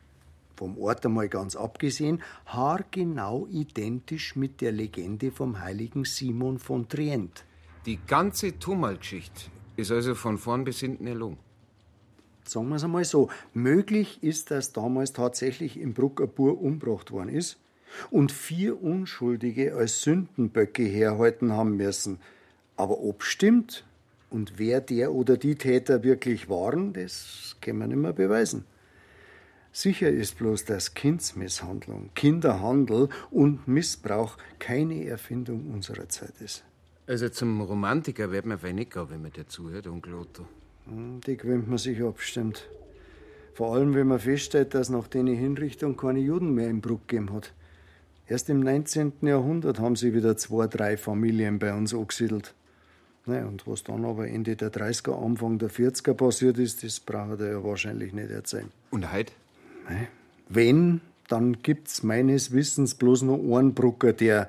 vom Ort einmal ganz abgesehen, haargenau identisch mit der Legende vom heiligen Simon von Trient. Die ganze Thomal-Geschichte ist also von vorn bis hinten erlogen. Sagen wir es einmal so, möglich ist, dass damals tatsächlich im Bruck ein Bur umgebracht worden ist und vier Unschuldige als Sündenböcke herhalten haben müssen. Aber ob stimmt und wer der oder die Täter wirklich waren, das kann man nicht mehr beweisen. Sicher ist bloß, dass Kindsmisshandlung, Kinderhandel und Missbrauch keine Erfindung unserer Zeit ist. Also zum Romantiker wird man gehen, wenn man dir zuhört, Onkel Otto. Hm, Die gewöhnt man sich abstimmt. Vor allem, wenn man feststellt, dass nach den Hinrichtungen keine Juden mehr im Bruck gegeben hat. Erst im 19. Jahrhundert haben sie wieder zwei, drei Familien bei uns angesiedelt. Ne, und was dann aber Ende der 30er, Anfang der 40er passiert ist, das braucht er ja wahrscheinlich nicht erzählen. Und heute? Ne? Wenn, dann gibt's meines Wissens bloß noch einen Brucker, der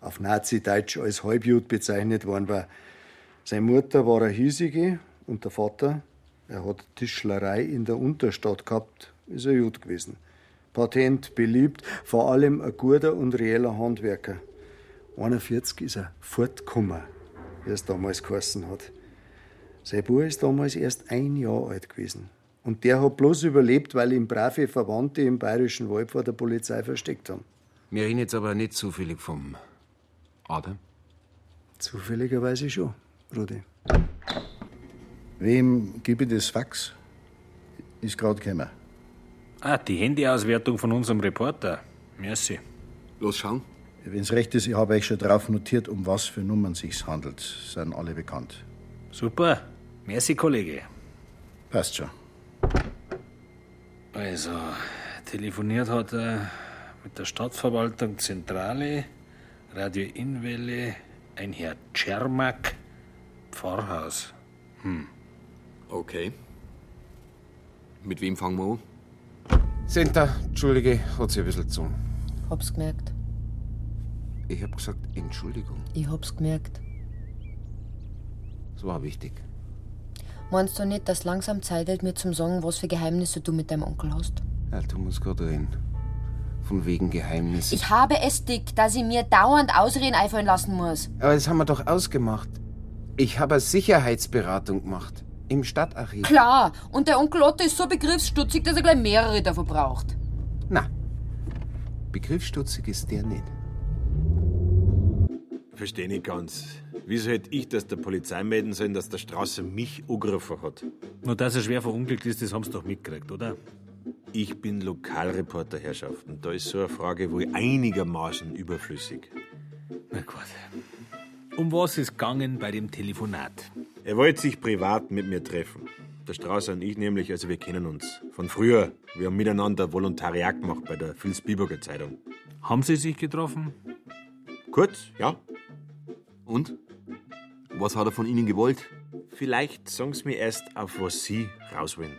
auf Nazi-Deutsch als Halbjud bezeichnet worden war. Seine Mutter war eine hiesige und der Vater, er hat Tischlerei in der Unterstadt gehabt, ist ein Jud gewesen. Patent, beliebt, vor allem ein guter und reeller Handwerker. 41 ist er fortgekommen, wie es damals geheißen hat. Sein Bub ist damals erst ein Jahr alt gewesen. Und der hat bloß überlebt, weil ihm brave Verwandte im bayerischen Wald vor der Polizei versteckt haben. Wir reden jetzt aber nicht zufällig vom Adam. Zufälligerweise schon, Rudi. Wem gebe ich das Fax? Ist gerade gekommen. Ah, die Handyauswertung von unserem Reporter. Merci. Los schauen. Wenn es recht ist, ich habe euch schon drauf notiert, um was für Nummern sich's handelt. Sind alle bekannt. Super. Merci, Kollege. Passt schon. Also, telefoniert hat er mit der Stadtverwaltung Zentrale, Radio Inwelle, ein Herr Czermak, Pfarrhaus. Hm. Okay. Mit wem fangen wir an? Senta, Entschuldige, hat sich ein bisschen zu. Hab's gemerkt. Ich hab gesagt, Entschuldigung. Ich hab's gemerkt. Das war wichtig. Meinst du nicht, dass langsam Zeit wird, mir zum sagen, was für Geheimnisse du mit deinem Onkel hast? Ja, du musst gerade reden. Von wegen Geheimnis. Ich habe es dick, dass ich mir dauernd Ausreden einfallen lassen muss. Aber das haben wir doch ausgemacht. Ich habe eine Sicherheitsberatung gemacht. Im Stadtarchiv. Klar, und der Onkel Otto ist so begriffsstutzig, dass er gleich mehrere davon braucht. Na, begriffsstutzig ist der nicht. Verstehe nicht ganz. Wieso hätte ich das der Polizei melden sollen, dass der Straße mich angegriffen hat? Nur dass er schwer verunglückt ist, das haben sie doch mitgekriegt, oder? Ich bin Lokalreporter, Herrschaften. Da ist so eine Frage wohl einigermaßen überflüssig. Na gut. Um was ist gegangen bei dem Telefonat? Er wollte sich privat mit mir treffen. Der Strauß und ich nämlich, also wir kennen uns. Von früher. Wir haben miteinander Volontariat gemacht bei der Vilsbiburger Zeitung. Haben Sie sich getroffen? Kurz, ja. Und? Was hat er von Ihnen gewollt? Vielleicht sagen Sie mir erst, auf was Sie raus wollen.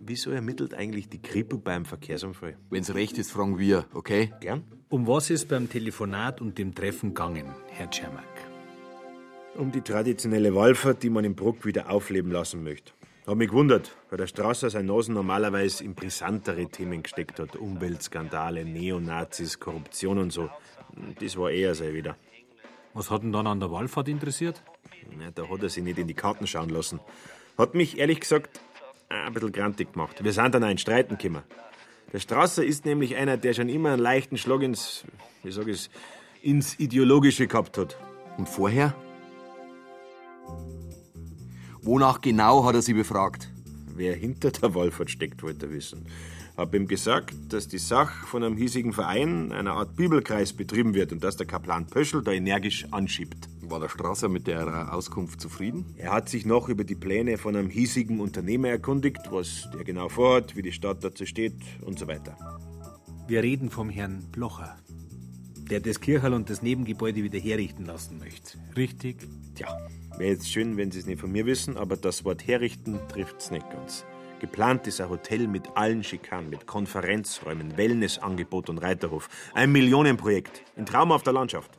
Wieso ermittelt eigentlich die Kripo beim Verkehrsunfall? Wenn's recht ist, fragen wir, okay? Gern. Um was ist beim Telefonat und dem Treffen gegangen, Herr Czermak? Um die traditionelle Wallfahrt, die man im Bruck wieder aufleben lassen möchte. Hab mich gewundert, weil der Strasser seine Nasen normalerweise in brisantere Themen gesteckt hat. Umweltskandale, Neonazis, Korruption und so. Das war eher sein wieder. Was hat ihn dann an der Wallfahrt interessiert? Na, da hat er sich nicht in die Karten schauen lassen. Hat mich ehrlich gesagt ein bisschen grantig gemacht. Wir sind dann auch in Streiten gekommen. Der Strasser ist nämlich einer, der schon immer einen leichten Schlag ins, wie sag ich's, ins Ideologische gehabt hat. Und vorher? Wonach genau hat er Sie befragt? Wer hinter der Wallfahrt steckt, wollte er wissen. Hab ihm gesagt, dass die Sache von einem hiesigen Verein, einer Art Bibelkreis, betrieben wird und dass der Kaplan Pöschel da energisch anschiebt. War der Strasser mit der Auskunft zufrieden? Er hat sich noch über die Pläne von einem hiesigen Unternehmer erkundigt, was der genau vorhat, wie die Stadt dazu steht und so weiter. Wir reden vom Herrn Blocher, der das Kirchhall und das Nebengebäude wieder herrichten lassen möchte. Richtig? Tja, wäre jetzt schön, wenn Sie es nicht von mir wissen, aber das Wort herrichten trifft's nicht ganz. Geplant ist ein Hotel mit allen Schikanen, mit Konferenzräumen, Wellnessangebot und Reiterhof. Ein Millionenprojekt. In traumhafter Landschaft.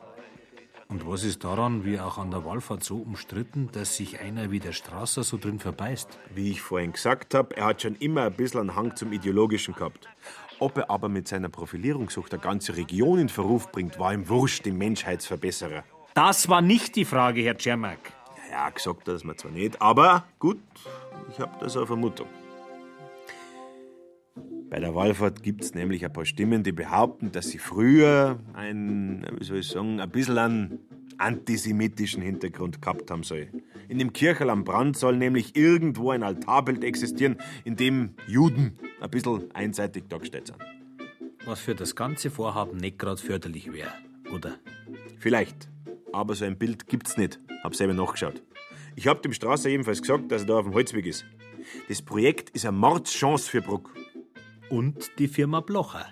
Und was ist daran, wie auch an der Wallfahrt, so umstritten, dass sich einer wie der Strasser so drin verbeißt? Wie ich vorhin gesagt habe, er hat schon immer ein bisschen einen Hang zum Ideologischen gehabt. Ob er aber mit seiner Profilierungssucht eine ganze Region in Verruf bringt, war ihm wurscht, dem Menschheitsverbesserer. Das war nicht die Frage, Herr Czermak. Ja, gesagt hat er mir zwar nicht, aber gut, ich habe da so eine Vermutung. Bei der Wallfahrt gibt es nämlich ein paar Stimmen, die behaupten, dass sie früher ein, wie soll ich sagen, ein bisschen einen antisemitischen Hintergrund gehabt haben soll. In dem Kirchel am Brand soll nämlich irgendwo ein Altarbild existieren, in dem Juden ein bisschen einseitig dargestellt sind. Was für das ganze Vorhaben nicht gerade förderlich wäre, oder? Vielleicht. Aber so ein Bild gibt's nicht. Hab selber nachgeschaut. Ich hab dem Strasser jedenfalls gesagt, dass er da auf dem Holzweg ist. Das Projekt ist eine Mordschance für Bruck. Und die Firma Blocher.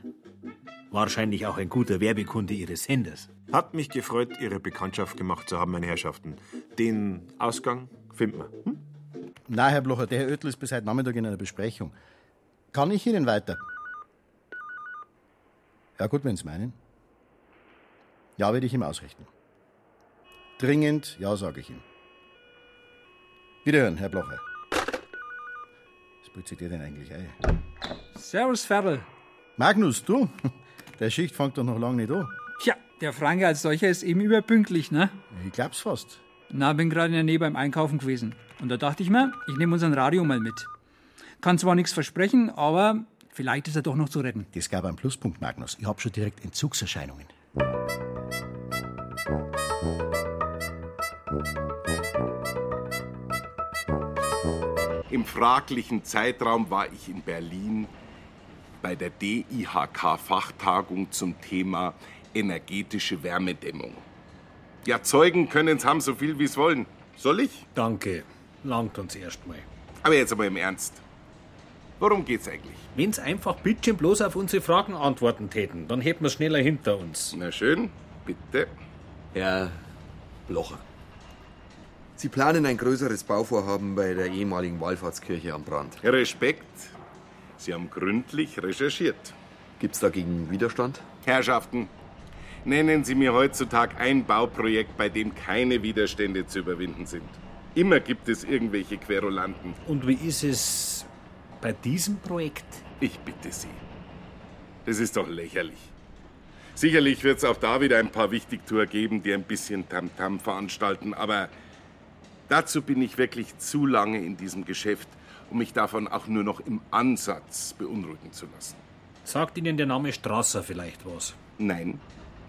Wahrscheinlich auch ein guter Werbekunde Ihres Senders. Hat mich gefreut, Ihre Bekanntschaft gemacht zu haben, meine Herrschaften. Den Ausgang finden wir. Hm? Na, Herr Blocher, der Herr Oettel ist bis heute Nachmittag in einer Besprechung. Kann ich Ihnen weiter? Ja, gut, wenn Sie meinen. Ja, werde ich ihm ausrichten. Dringend, ja, sage ich ihm. Wiederhören, Herr Blocher. Was putzt ihr denn eigentlich ein? Servus, Ferl. Magnus, du? Der Schicht fängt doch noch lange nicht an. Tja, der Franke als solcher ist eben überpünktlich, ne? Ich glaub's fast. Na, bin gerade in der Nähe beim Einkaufen gewesen. Und da dachte ich mir, ich nehme unseren Radio mal mit. Kann zwar nichts versprechen, aber vielleicht ist er doch noch zu retten. Das gab einen Pluspunkt, Magnus. Ich hab schon direkt Entzugserscheinungen. Im fraglichen Zeitraum war ich in Berlin bei der DIHK-Fachtagung zum Thema energetische Wärmedämmung. Ja, Zeugen können's haben, so viel wie's wollen. Soll ich? Danke. Langt uns erstmal. Aber jetzt aber im Ernst. Worum geht's eigentlich? Wenn's einfach bitte bloß auf unsere Fragen antworten täten, dann hätten wir schneller hinter uns. Na schön, bitte. Herr Blocher. Sie planen ein größeres Bauvorhaben bei der ehemaligen Wallfahrtskirche am Brand. Respekt. Sie haben gründlich recherchiert. Gibt's dagegen Widerstand? Herrschaften, nennen Sie mir heutzutage ein Bauprojekt, bei dem keine Widerstände zu überwinden sind. Immer gibt es irgendwelche Querulanten. Und wie ist es bei diesem Projekt? Ich bitte Sie. Das ist doch lächerlich. Sicherlich wird es auch da wieder ein paar Wichtigtour geben, die ein bisschen Tamtam veranstalten, aber dazu bin ich wirklich zu lange in diesem Geschäft, um mich davon auch nur noch im Ansatz beunruhigen zu lassen. Sagt Ihnen der Name Strasser vielleicht was? Nein.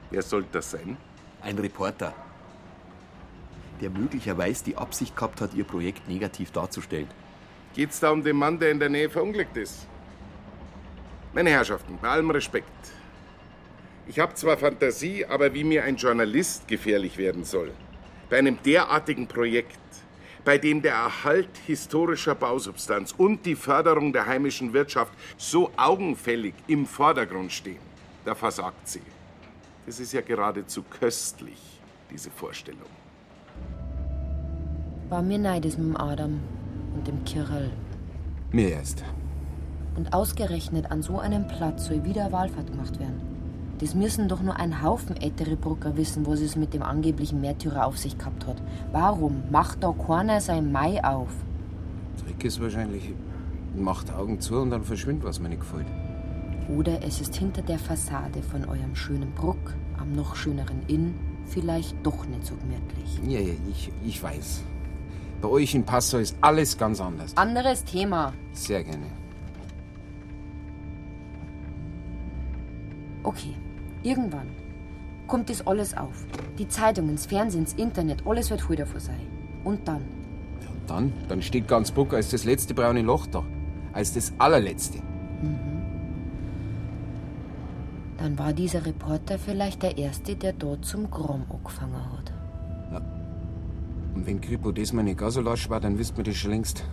Wer soll das sein? Ein Reporter, der möglicherweise die Absicht gehabt hat, Ihr Projekt negativ darzustellen. Geht's da um den Mann, der in der Nähe verunglückt ist? Meine Herrschaften, bei allem Respekt. Ich habe zwar Fantasie, aber wie mir ein Journalist gefährlich werden soll, bei einem derartigen Projekt, bei dem der Erhalt historischer Bausubstanz und die Förderung der heimischen Wirtschaft so augenfällig im Vordergrund stehen, da versagt sie. Das ist ja geradezu köstlich, diese Vorstellung. War mir neidisch mit dem Adam und dem Kirrell. Mir erst. Und ausgerechnet an so einem Platz soll wieder Wahlfahrt gemacht werden. Das müssen doch nur ein Haufen ältere Brucker wissen, was es mit dem angeblichen Märtyrer auf sich gehabt hat. Warum macht da keiner sein Mai auf? Trick ist wahrscheinlich, macht Augen zu und dann verschwindet, was mir nicht gefällt. Oder es ist hinter der Fassade von eurem schönen Bruck am noch schöneren Inn vielleicht doch nicht so gemütlich. Ja, ja, ich, ich weiß. Bei euch in Passau ist alles ganz anders. Anderes Thema. Sehr gerne. Okay, irgendwann kommt das alles auf. Die Zeitungen, das Fernsehen, das Internet, alles wird voll davon sein. Und dann? Und dann? Dann steht ganz Bruck als das letzte braune Loch da. Als das allerletzte. Dann war dieser Reporter vielleicht der Erste, der dort zum Grom angefangen hat. Und wenn Kripo diesmal nicht gar so lasch war, dann wüsste man das schon längst.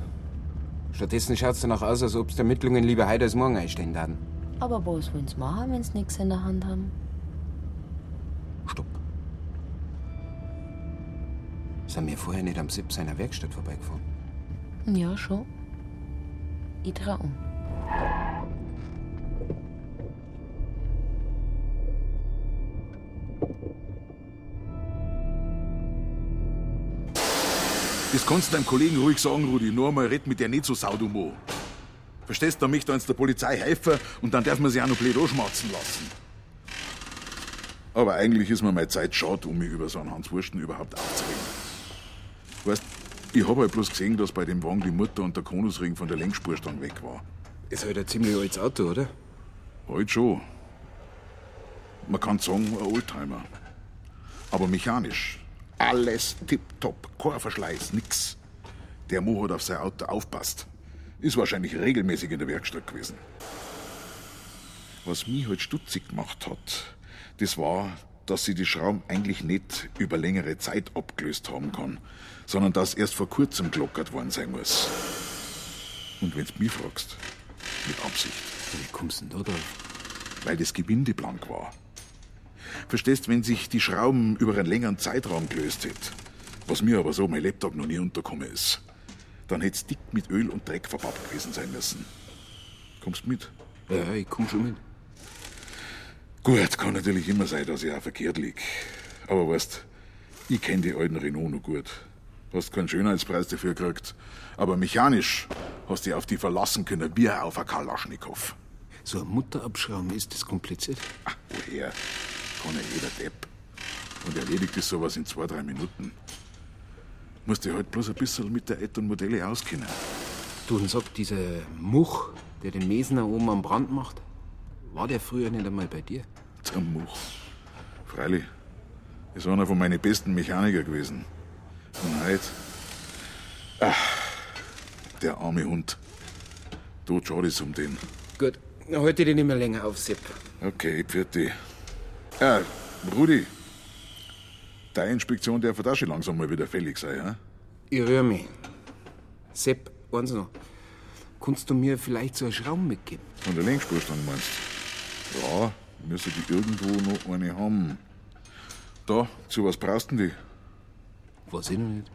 Stattdessen schaut's danach aus, als ob die Ermittlungen lieber heute als morgen einstellen werden. Aber was wollen sie machen, wenn sie nichts in der Hand haben? Sind wir vorher nicht am Sipp seiner Werkstatt vorbeigefahren? Ja, schon. Ich trau um. Das kannst du deinem Kollegen ruhig sagen, Rudi. Nur einmal red mit der nicht so saudumo. Verstehst du, da möchte uns der Polizei helfen und dann darf man sich auch noch blöd anschmatzen lassen. Aber eigentlich ist mir meine Zeit schade, um mich über so einen Hans Wursten überhaupt aufzuregen. Weißt, ich hab halt bloß gesehen, dass bei dem Wagen die Mutter und der Konusring von der Lenkspurstange weg war. Ist halt ein ziemlich altes Auto, oder? Halt schon. Man kann sagen, ein Oldtimer. Aber mechanisch. Alles tipptopp. Kein Verschleiß, nix. Der Mo hat auf sein Auto aufpasst. Ist wahrscheinlich regelmäßig in der Werkstatt gewesen. Was mich halt stutzig gemacht hat, das war, dass sie die Schrauben eigentlich nicht über längere Zeit abgelöst haben kann, sondern dass erst vor kurzem gelockert worden sein muss. Und wenn's mich fragst, mit Absicht. Wie kommst du denn da drauf? Weil das Gewinde blank war. Verstehst, wenn sich die Schrauben über einen längeren Zeitraum gelöst hätte, was mir aber so mein Lebtag noch nie unterkommen ist, dann hätte es dick mit Öl und Dreck verpappt gewesen sein müssen. Kommst mit? Ja, ich komm schon mit. Gut, kann natürlich immer sein, dass ich auch verkehrt lieg. Aber weißt, ich kenne die alten Renault noch gut. Hast keinen Schönheitspreis dafür gekriegt. Aber mechanisch hast du auf die verlassen können, wie auf ein Kalaschnikow. So ein Mutterabschrauben, ist das kompliziert? Ach, woher? Kann ja jeder Depp. Und erledigt ist sowas in zwei, drei Minuten. Musst du halt bloß ein bisschen mit der Ed und Modelle auskennen. Du, und sag, dieser Much, der den Mesener oben am Brand macht, war der früher nicht einmal bei dir? Der Much. Freilich. Ist einer von meinen besten Mechaniker gewesen. Und heute. Ach, der arme Hund. Tut schade um den. Gut, heute dich nicht mehr länger auf, Sepp. Okay, pfiat Ah, Rudi. Deine Inspektion darf da schon langsam mal wieder fällig sein, ja? Ich rühr mich. Sepp, eins noch. Kannst du mir vielleicht so eine Schrauben mitgeben? Von der Lenkspurstange meinst du? Ja, müsste die irgendwo noch eine haben. Da, zu was brauchst du die? Weiß ich noch nicht.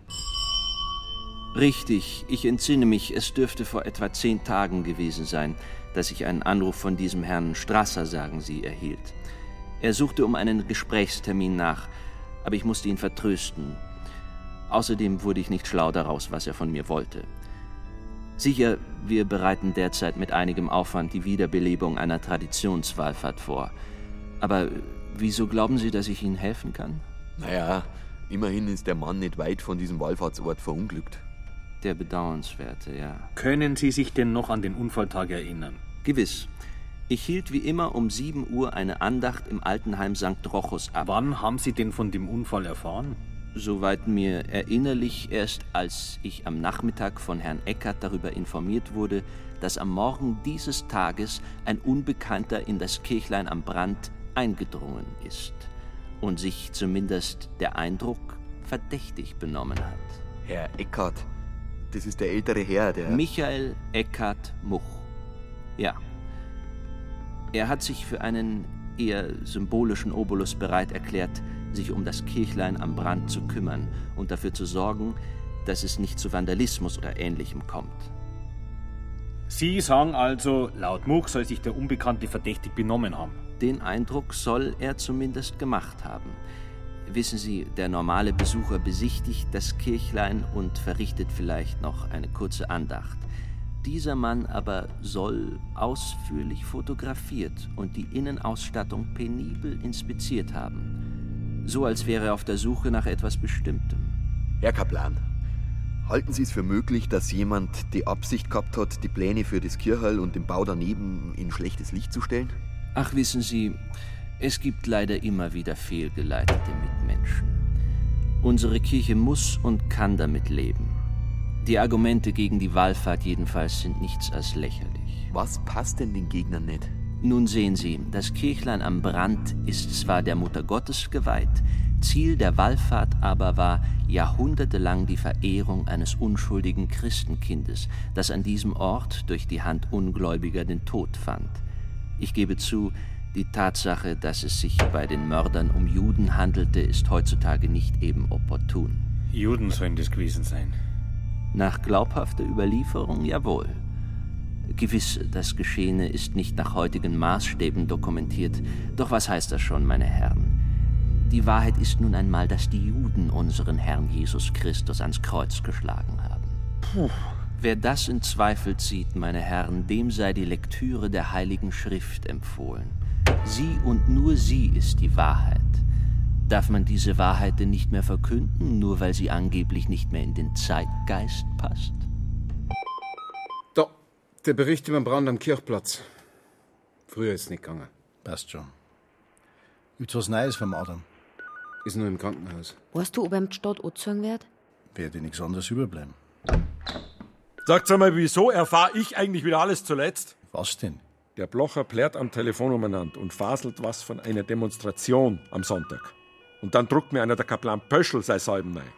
Richtig, ich entsinne mich, es dürfte vor etwa zehn Tagen gewesen sein, dass ich einen Anruf von diesem Herrn Strasser, sagen Sie, erhielt. Er suchte um einen Gesprächstermin nach, aber ich musste ihn vertrösten. Außerdem wurde ich nicht schlau daraus, was er von mir wollte. Sicher, wir bereiten derzeit mit einigem Aufwand die Wiederbelebung einer Traditionswallfahrt vor. Aber wieso glauben Sie, dass ich Ihnen helfen kann? Naja, immerhin ist der Mann nicht weit von diesem Wallfahrtsort verunglückt. Der bedauernswerte, ja. Können Sie sich denn noch an den Unfalltag erinnern? Gewiss. Ich hielt wie immer um 7 Uhr eine Andacht im Altenheim St. Rochus ab. Wann haben Sie denn von dem Unfall erfahren? Soweit mir erinnerlich erst, als ich am Nachmittag von Herrn Eckert darüber informiert wurde, dass am Morgen dieses Tages ein Unbekannter in das Kirchlein am Brand eingedrungen ist und sich zumindest der Eindruck verdächtig benommen hat. Herr Eckart, das ist der ältere Herr, der. Michael Eckart Much. Ja. Er hat sich für einen eher symbolischen Obolus bereit erklärt, sich um das Kirchlein am Brand zu kümmern und dafür zu sorgen, dass es nicht zu Vandalismus oder Ähnlichem kommt. Sie sagen also, laut Much soll sich der Unbekannte verdächtig benommen haben. Den Eindruck soll er zumindest gemacht haben. Wissen Sie, der normale Besucher besichtigt das Kirchlein und verrichtet vielleicht noch eine kurze Andacht. Dieser Mann aber soll ausführlich fotografiert und die Innenausstattung penibel inspiziert haben. So als wäre er auf der Suche nach etwas Bestimmtem. Herr Kaplan, halten Sie es für möglich, dass jemand die Absicht gehabt hat, die Pläne für das Kirchhall und den Bau daneben in schlechtes Licht zu stellen? Ach, wissen Sie, es gibt leider immer wieder fehlgeleitete Mitmenschen. Unsere Kirche muss und kann damit leben. Die Argumente gegen die Wallfahrt jedenfalls sind nichts als lächerlich. Was passt denn den Gegnern nicht? Nun sehen Sie, das Kirchlein am Brand ist zwar der Mutter Gottes geweiht, Ziel der Wallfahrt aber war jahrhundertelang die Verehrung eines unschuldigen Christenkindes, das an diesem Ort durch die Hand Ungläubiger den Tod fand. Ich gebe zu, die Tatsache, dass es sich bei den Mördern um Juden handelte, ist heutzutage nicht eben opportun. Juden sollen das gewesen sein. Nach glaubhafter Überlieferung jawohl. Gewiss, das Geschehene ist nicht nach heutigen Maßstäben dokumentiert. Doch was heißt das schon, meine Herren? Die Wahrheit ist nun einmal, dass die Juden unseren Herrn Jesus Christus ans Kreuz geschlagen haben. Puh. Wer das in Zweifel zieht, meine Herren, dem sei die Lektüre der Heiligen Schrift empfohlen. Sie und nur sie ist die Wahrheit. Darf man diese Wahrheit denn nicht mehr verkünden, nur weil sie angeblich nicht mehr in den Zeitgeist passt? Da, der Bericht über den Brand am Kirchplatz. Früher ist es nicht gegangen. Passt schon. Gibt's was Neues vom Adam? Ist nur im Krankenhaus. Weißt du, ob ihm die Stadt angezogen wird? Werde nichts anderes überbleiben. Sagt's einmal, wieso erfahre ich eigentlich wieder alles zuletzt? Was denn? Der Blocher plärt am Telefon umeinander und faselt was von einer Demonstration am Sonntag. Und dann druckt mir einer der Kaplan Pöschel sei Salben rein.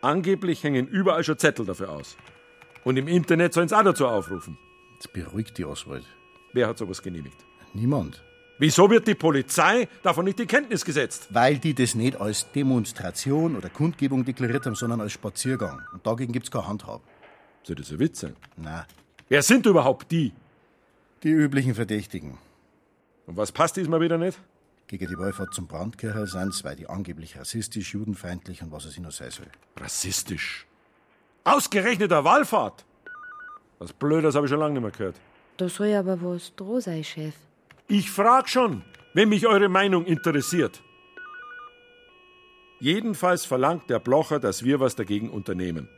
Angeblich hängen überall schon Zettel dafür aus. Und im Internet sollen sie auch dazu aufrufen. Jetzt beruhigt die Oswald. Wer hat sowas genehmigt? Niemand. Wieso wird die Polizei davon nicht in Kenntnis gesetzt? Weil die das nicht als Demonstration oder Kundgebung deklariert haben, sondern als Spaziergang. Und dagegen gibt's keine Handhabe. Soll das ein Witz sein? Nein. Wer sind überhaupt die? Die üblichen Verdächtigen. Und was passt diesmal wieder nicht? Gegen die Wallfahrt zum Brandkircher sind's, weil die angeblich rassistisch, judenfeindlich und was es noch sein soll. Rassistisch? Ausgerechnet eine Wallfahrt? Was Blödes habe ich schon lange nicht mehr gehört. Da soll aber was dran sein, Chef. Ich frag schon, wenn mich eure Meinung interessiert. Jedenfalls verlangt der Blocher, dass wir was dagegen unternehmen.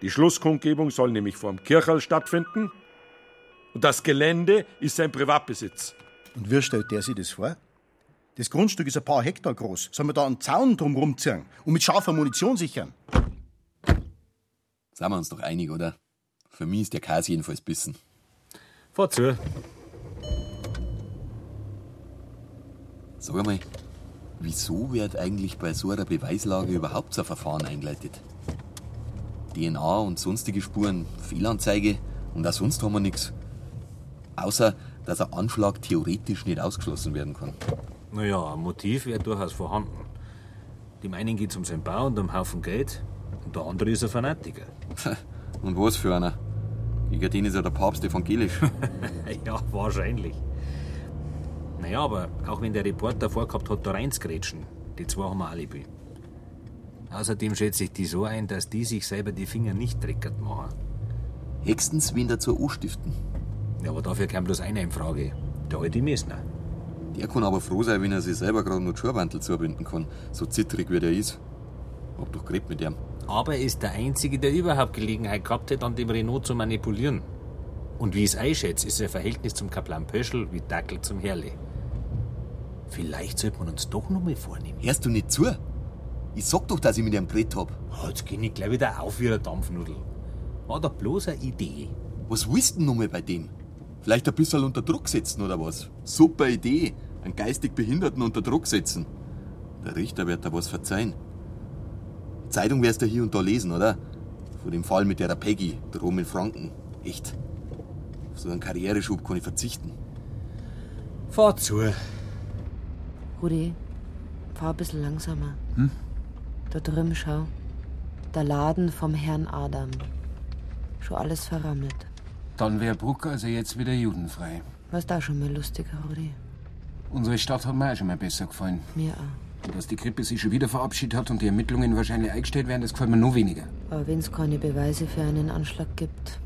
Die Schlusskundgebung soll nämlich vor dem Kirchhall stattfinden und das Gelände ist sein Privatbesitz. Und wie stellt der sich das vor? Das Grundstück ist ein paar Hektar groß. Sollen wir da einen Zaun drum rumziehen und mit scharfer Munition sichern? Sind wir uns doch einig, oder? Für mich ist der Käse jedenfalls bissen. Fahr zu. Sag einmal, wieso wird eigentlich bei so einer Beweislage überhaupt so ein Verfahren eingeleitet? DNA und sonstige Spuren, Fehlanzeige und auch sonst haben wir nichts. Außer, dass ein Anschlag theoretisch nicht ausgeschlossen werden kann. Naja, ein Motiv wäre durchaus vorhanden. Dem einen geht's um seinen Bau und um einen Haufen Geld, und der andere ist ein Fanatiker. Und was für einer? Gegen den ist ja der Papst evangelisch. ja, wahrscheinlich. Naja, aber auch wenn der Reporter vorgehabt hat, da reinzugrätschen, die zwei haben ein Alibi. Außerdem schätze ich die so ein, dass die sich selber die Finger nicht dreckert machen. Höchstens wen dazu anstiften. Ja, aber dafür kam bloß einer in Frage. Der alte Messner. Der kann aber froh sein, wenn er sich selber gerade noch die Schuhbantel zubinden kann. So zittrig wie der ist. Hab doch geredet mit ihm. Aber er ist der Einzige, der überhaupt Gelegenheit gehabt hat, an dem Renault zu manipulieren. Und wie ich es einschätze, ist sein Verhältnis zum Kaplan Pöschel wie Dackel zum Herrle. Vielleicht sollte man uns doch noch mal vornehmen. Hörst du nicht zu? Ich sag doch, dass ich mit ihm geredet hab. Oh, jetzt geh ich gleich wieder auf wie eine Dampfnudel. War doch bloß eine Idee. Was willst du denn noch mal bei dem? Vielleicht ein bisschen unter Druck setzen oder was? Super Idee. Einen geistig Behinderten unter Druck setzen. Der Richter wird da was verzeihen. Zeitung wirst du hier und da lesen, oder? Von dem Fall mit der Peggy, drum in Franken. Echt. Auf so einen Karriereschub kann ich verzichten. Fahr zu. Rudi, fahr ein bisschen langsamer. Hm? Da drüben schau. Der Laden vom Herrn Adam. Schon alles verrammelt. Dann wäre Bruck also jetzt wieder judenfrei. Warst auch schon mal lustiger, Rudi? Unsere Stadt hat mir auch schon mal besser gefallen. Mir auch. Und dass die Krippe sich schon wieder verabschiedet hat und die Ermittlungen wahrscheinlich eingestellt werden, das gefällt mir noch weniger. Aber wenn es keine Beweise für einen Anschlag gibt,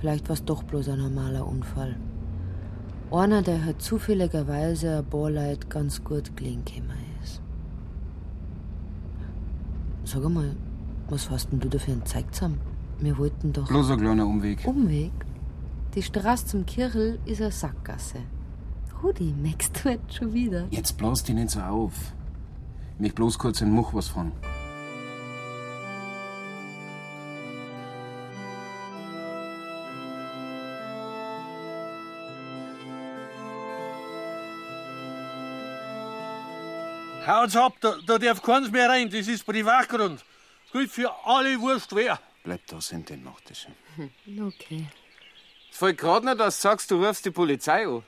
vielleicht war es doch bloß ein normaler Unfall. Einer, der halt zufälligerweise ein paar Leute ganz gut gelingen ist. Sag mal, was hast denn du da für einen Zeig zusammen? Wir wollten doch. Bloß ein kleiner Umweg. Umweg? Die Straße zum Kirchel ist eine Sackgasse. Rudi, merkst du jetzt schon wieder? Jetzt blas dich nicht so auf. Ich möchte bloß kurz in Much was fragen. Haut's ab, da, da darf keins mehr rein, das ist Privatgrund. Gilt für alle Wurst wer. Bleib da, sind denn noch das. Okay. Es fällt gerade nicht, dass du sagst, du rufst die Polizei an.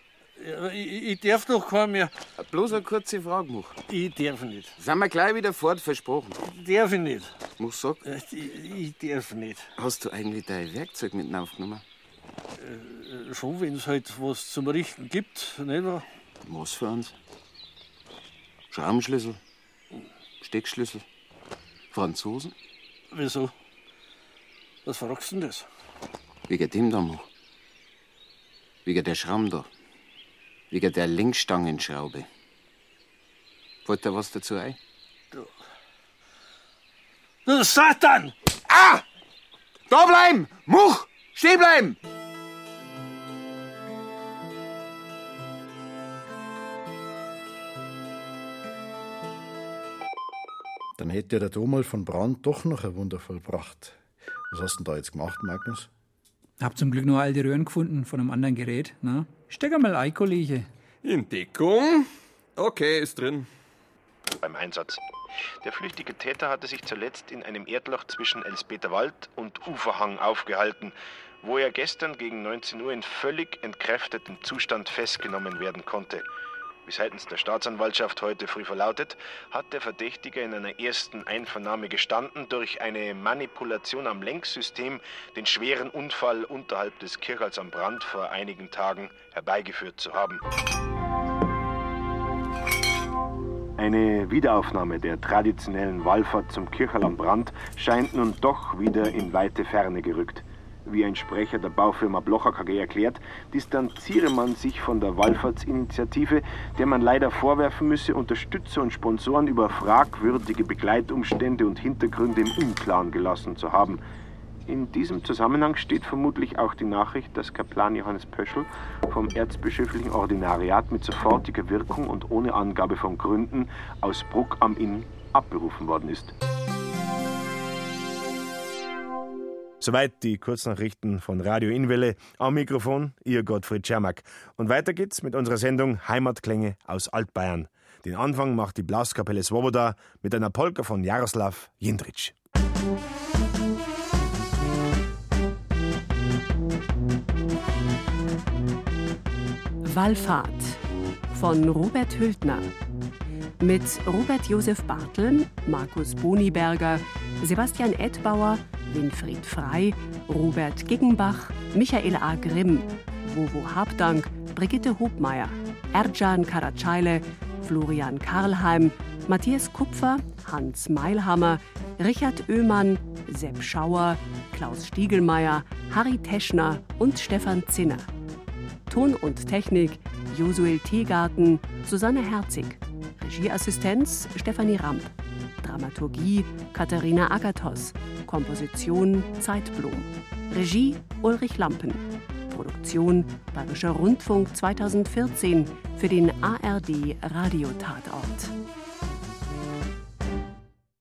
Ja, ich, ich darf doch keinen mehr. Bloß eine kurze Frage, Much. Ich darf nicht. Sind wir gleich wieder fort, versprochen. Darf ich nicht. Much, sag. Ich, ich darf nicht. Hast du eigentlich dein Werkzeug mit aufgenommen? Äh, Schon, wenn es halt was zum Richten gibt, nicht wahr? Was für uns? Schraubenschlüssel? Steckschlüssel? Franzosen? Wieso? Was fragst du denn das? Wegen dem da, Much. Wegen der Schramm da. Wegen der Lenkstangenschraube. Wollt ihr was dazu ein? Du Satan! Ah! Da bleiben! Much! Stehen bleiben! Dann hätte der Domal von Brand doch noch ein Wunder vollbracht. Was hast du denn da jetzt gemacht, Magnus? Hab zum Glück nur alte Röhren gefunden von einem anderen Gerät. Na? Steck einmal ein, Kollege. In Deckung? Okay, ist drin. Beim Einsatz. Der flüchtige Täter hatte sich zuletzt in einem Erdloch zwischen Elspeterwald und Uferhang aufgehalten, wo er gestern gegen 19 Uhr in völlig entkräftetem Zustand festgenommen werden konnte. Wie seitens der Staatsanwaltschaft heute früh verlautet, hat der Verdächtige in einer ersten Einvernahme gestanden, durch eine Manipulation am Lenksystem den schweren Unfall unterhalb des Kirchhals am Brand vor einigen Tagen herbeigeführt zu haben. Eine Wiederaufnahme der traditionellen Wallfahrt zum Kirchhall am Brand scheint nun doch wieder in weite Ferne gerückt. Wie ein Sprecher der Baufirma Blocher KG erklärt, distanziere man sich von der Wallfahrtsinitiative, der man leider vorwerfen müsse, Unterstützer und Sponsoren über fragwürdige Begleitumstände und Hintergründe im Unklaren gelassen zu haben. In diesem Zusammenhang steht vermutlich auch die Nachricht, dass Kaplan Johannes Pöschl vom erzbischöflichen Ordinariat mit sofortiger Wirkung und ohne Angabe von Gründen aus Bruck am Inn abberufen worden ist. Soweit die Kurznachrichten von Radio Inwelle. Am Mikrofon Ihr Gottfried Schermack. Und weiter geht's mit unserer Sendung Heimatklänge aus Altbayern. Den Anfang macht die Blaskapelle Svoboda mit einer Polka von Jaroslav Jindrich. Wallfahrt von Robert Hültner mit Robert Josef Barteln, Markus Boniberger, Sebastian Edbauer, Winfried Frei, Robert Giggenbach, Michael A. Grimm, Wovo Habdank, Brigitte Hobmeier, Erjan Karacayle, Florian Karlheim, Matthias Kupfer, Hans Meilhammer, Richard Oehmann, Sepp Schauer, Klaus Stiegelmeier, Harry Teschner und Stefan Zinner. Ton und Technik Josuel Teegarten, Susanne Herzig. Regieassistenz Stefanie Ramp. Dramaturgie Katharina Agathos. Komposition Zeitblom. Regie Ulrich Lampen. Produktion Bayerischer Rundfunk 2014 für den ARD Radiotatort.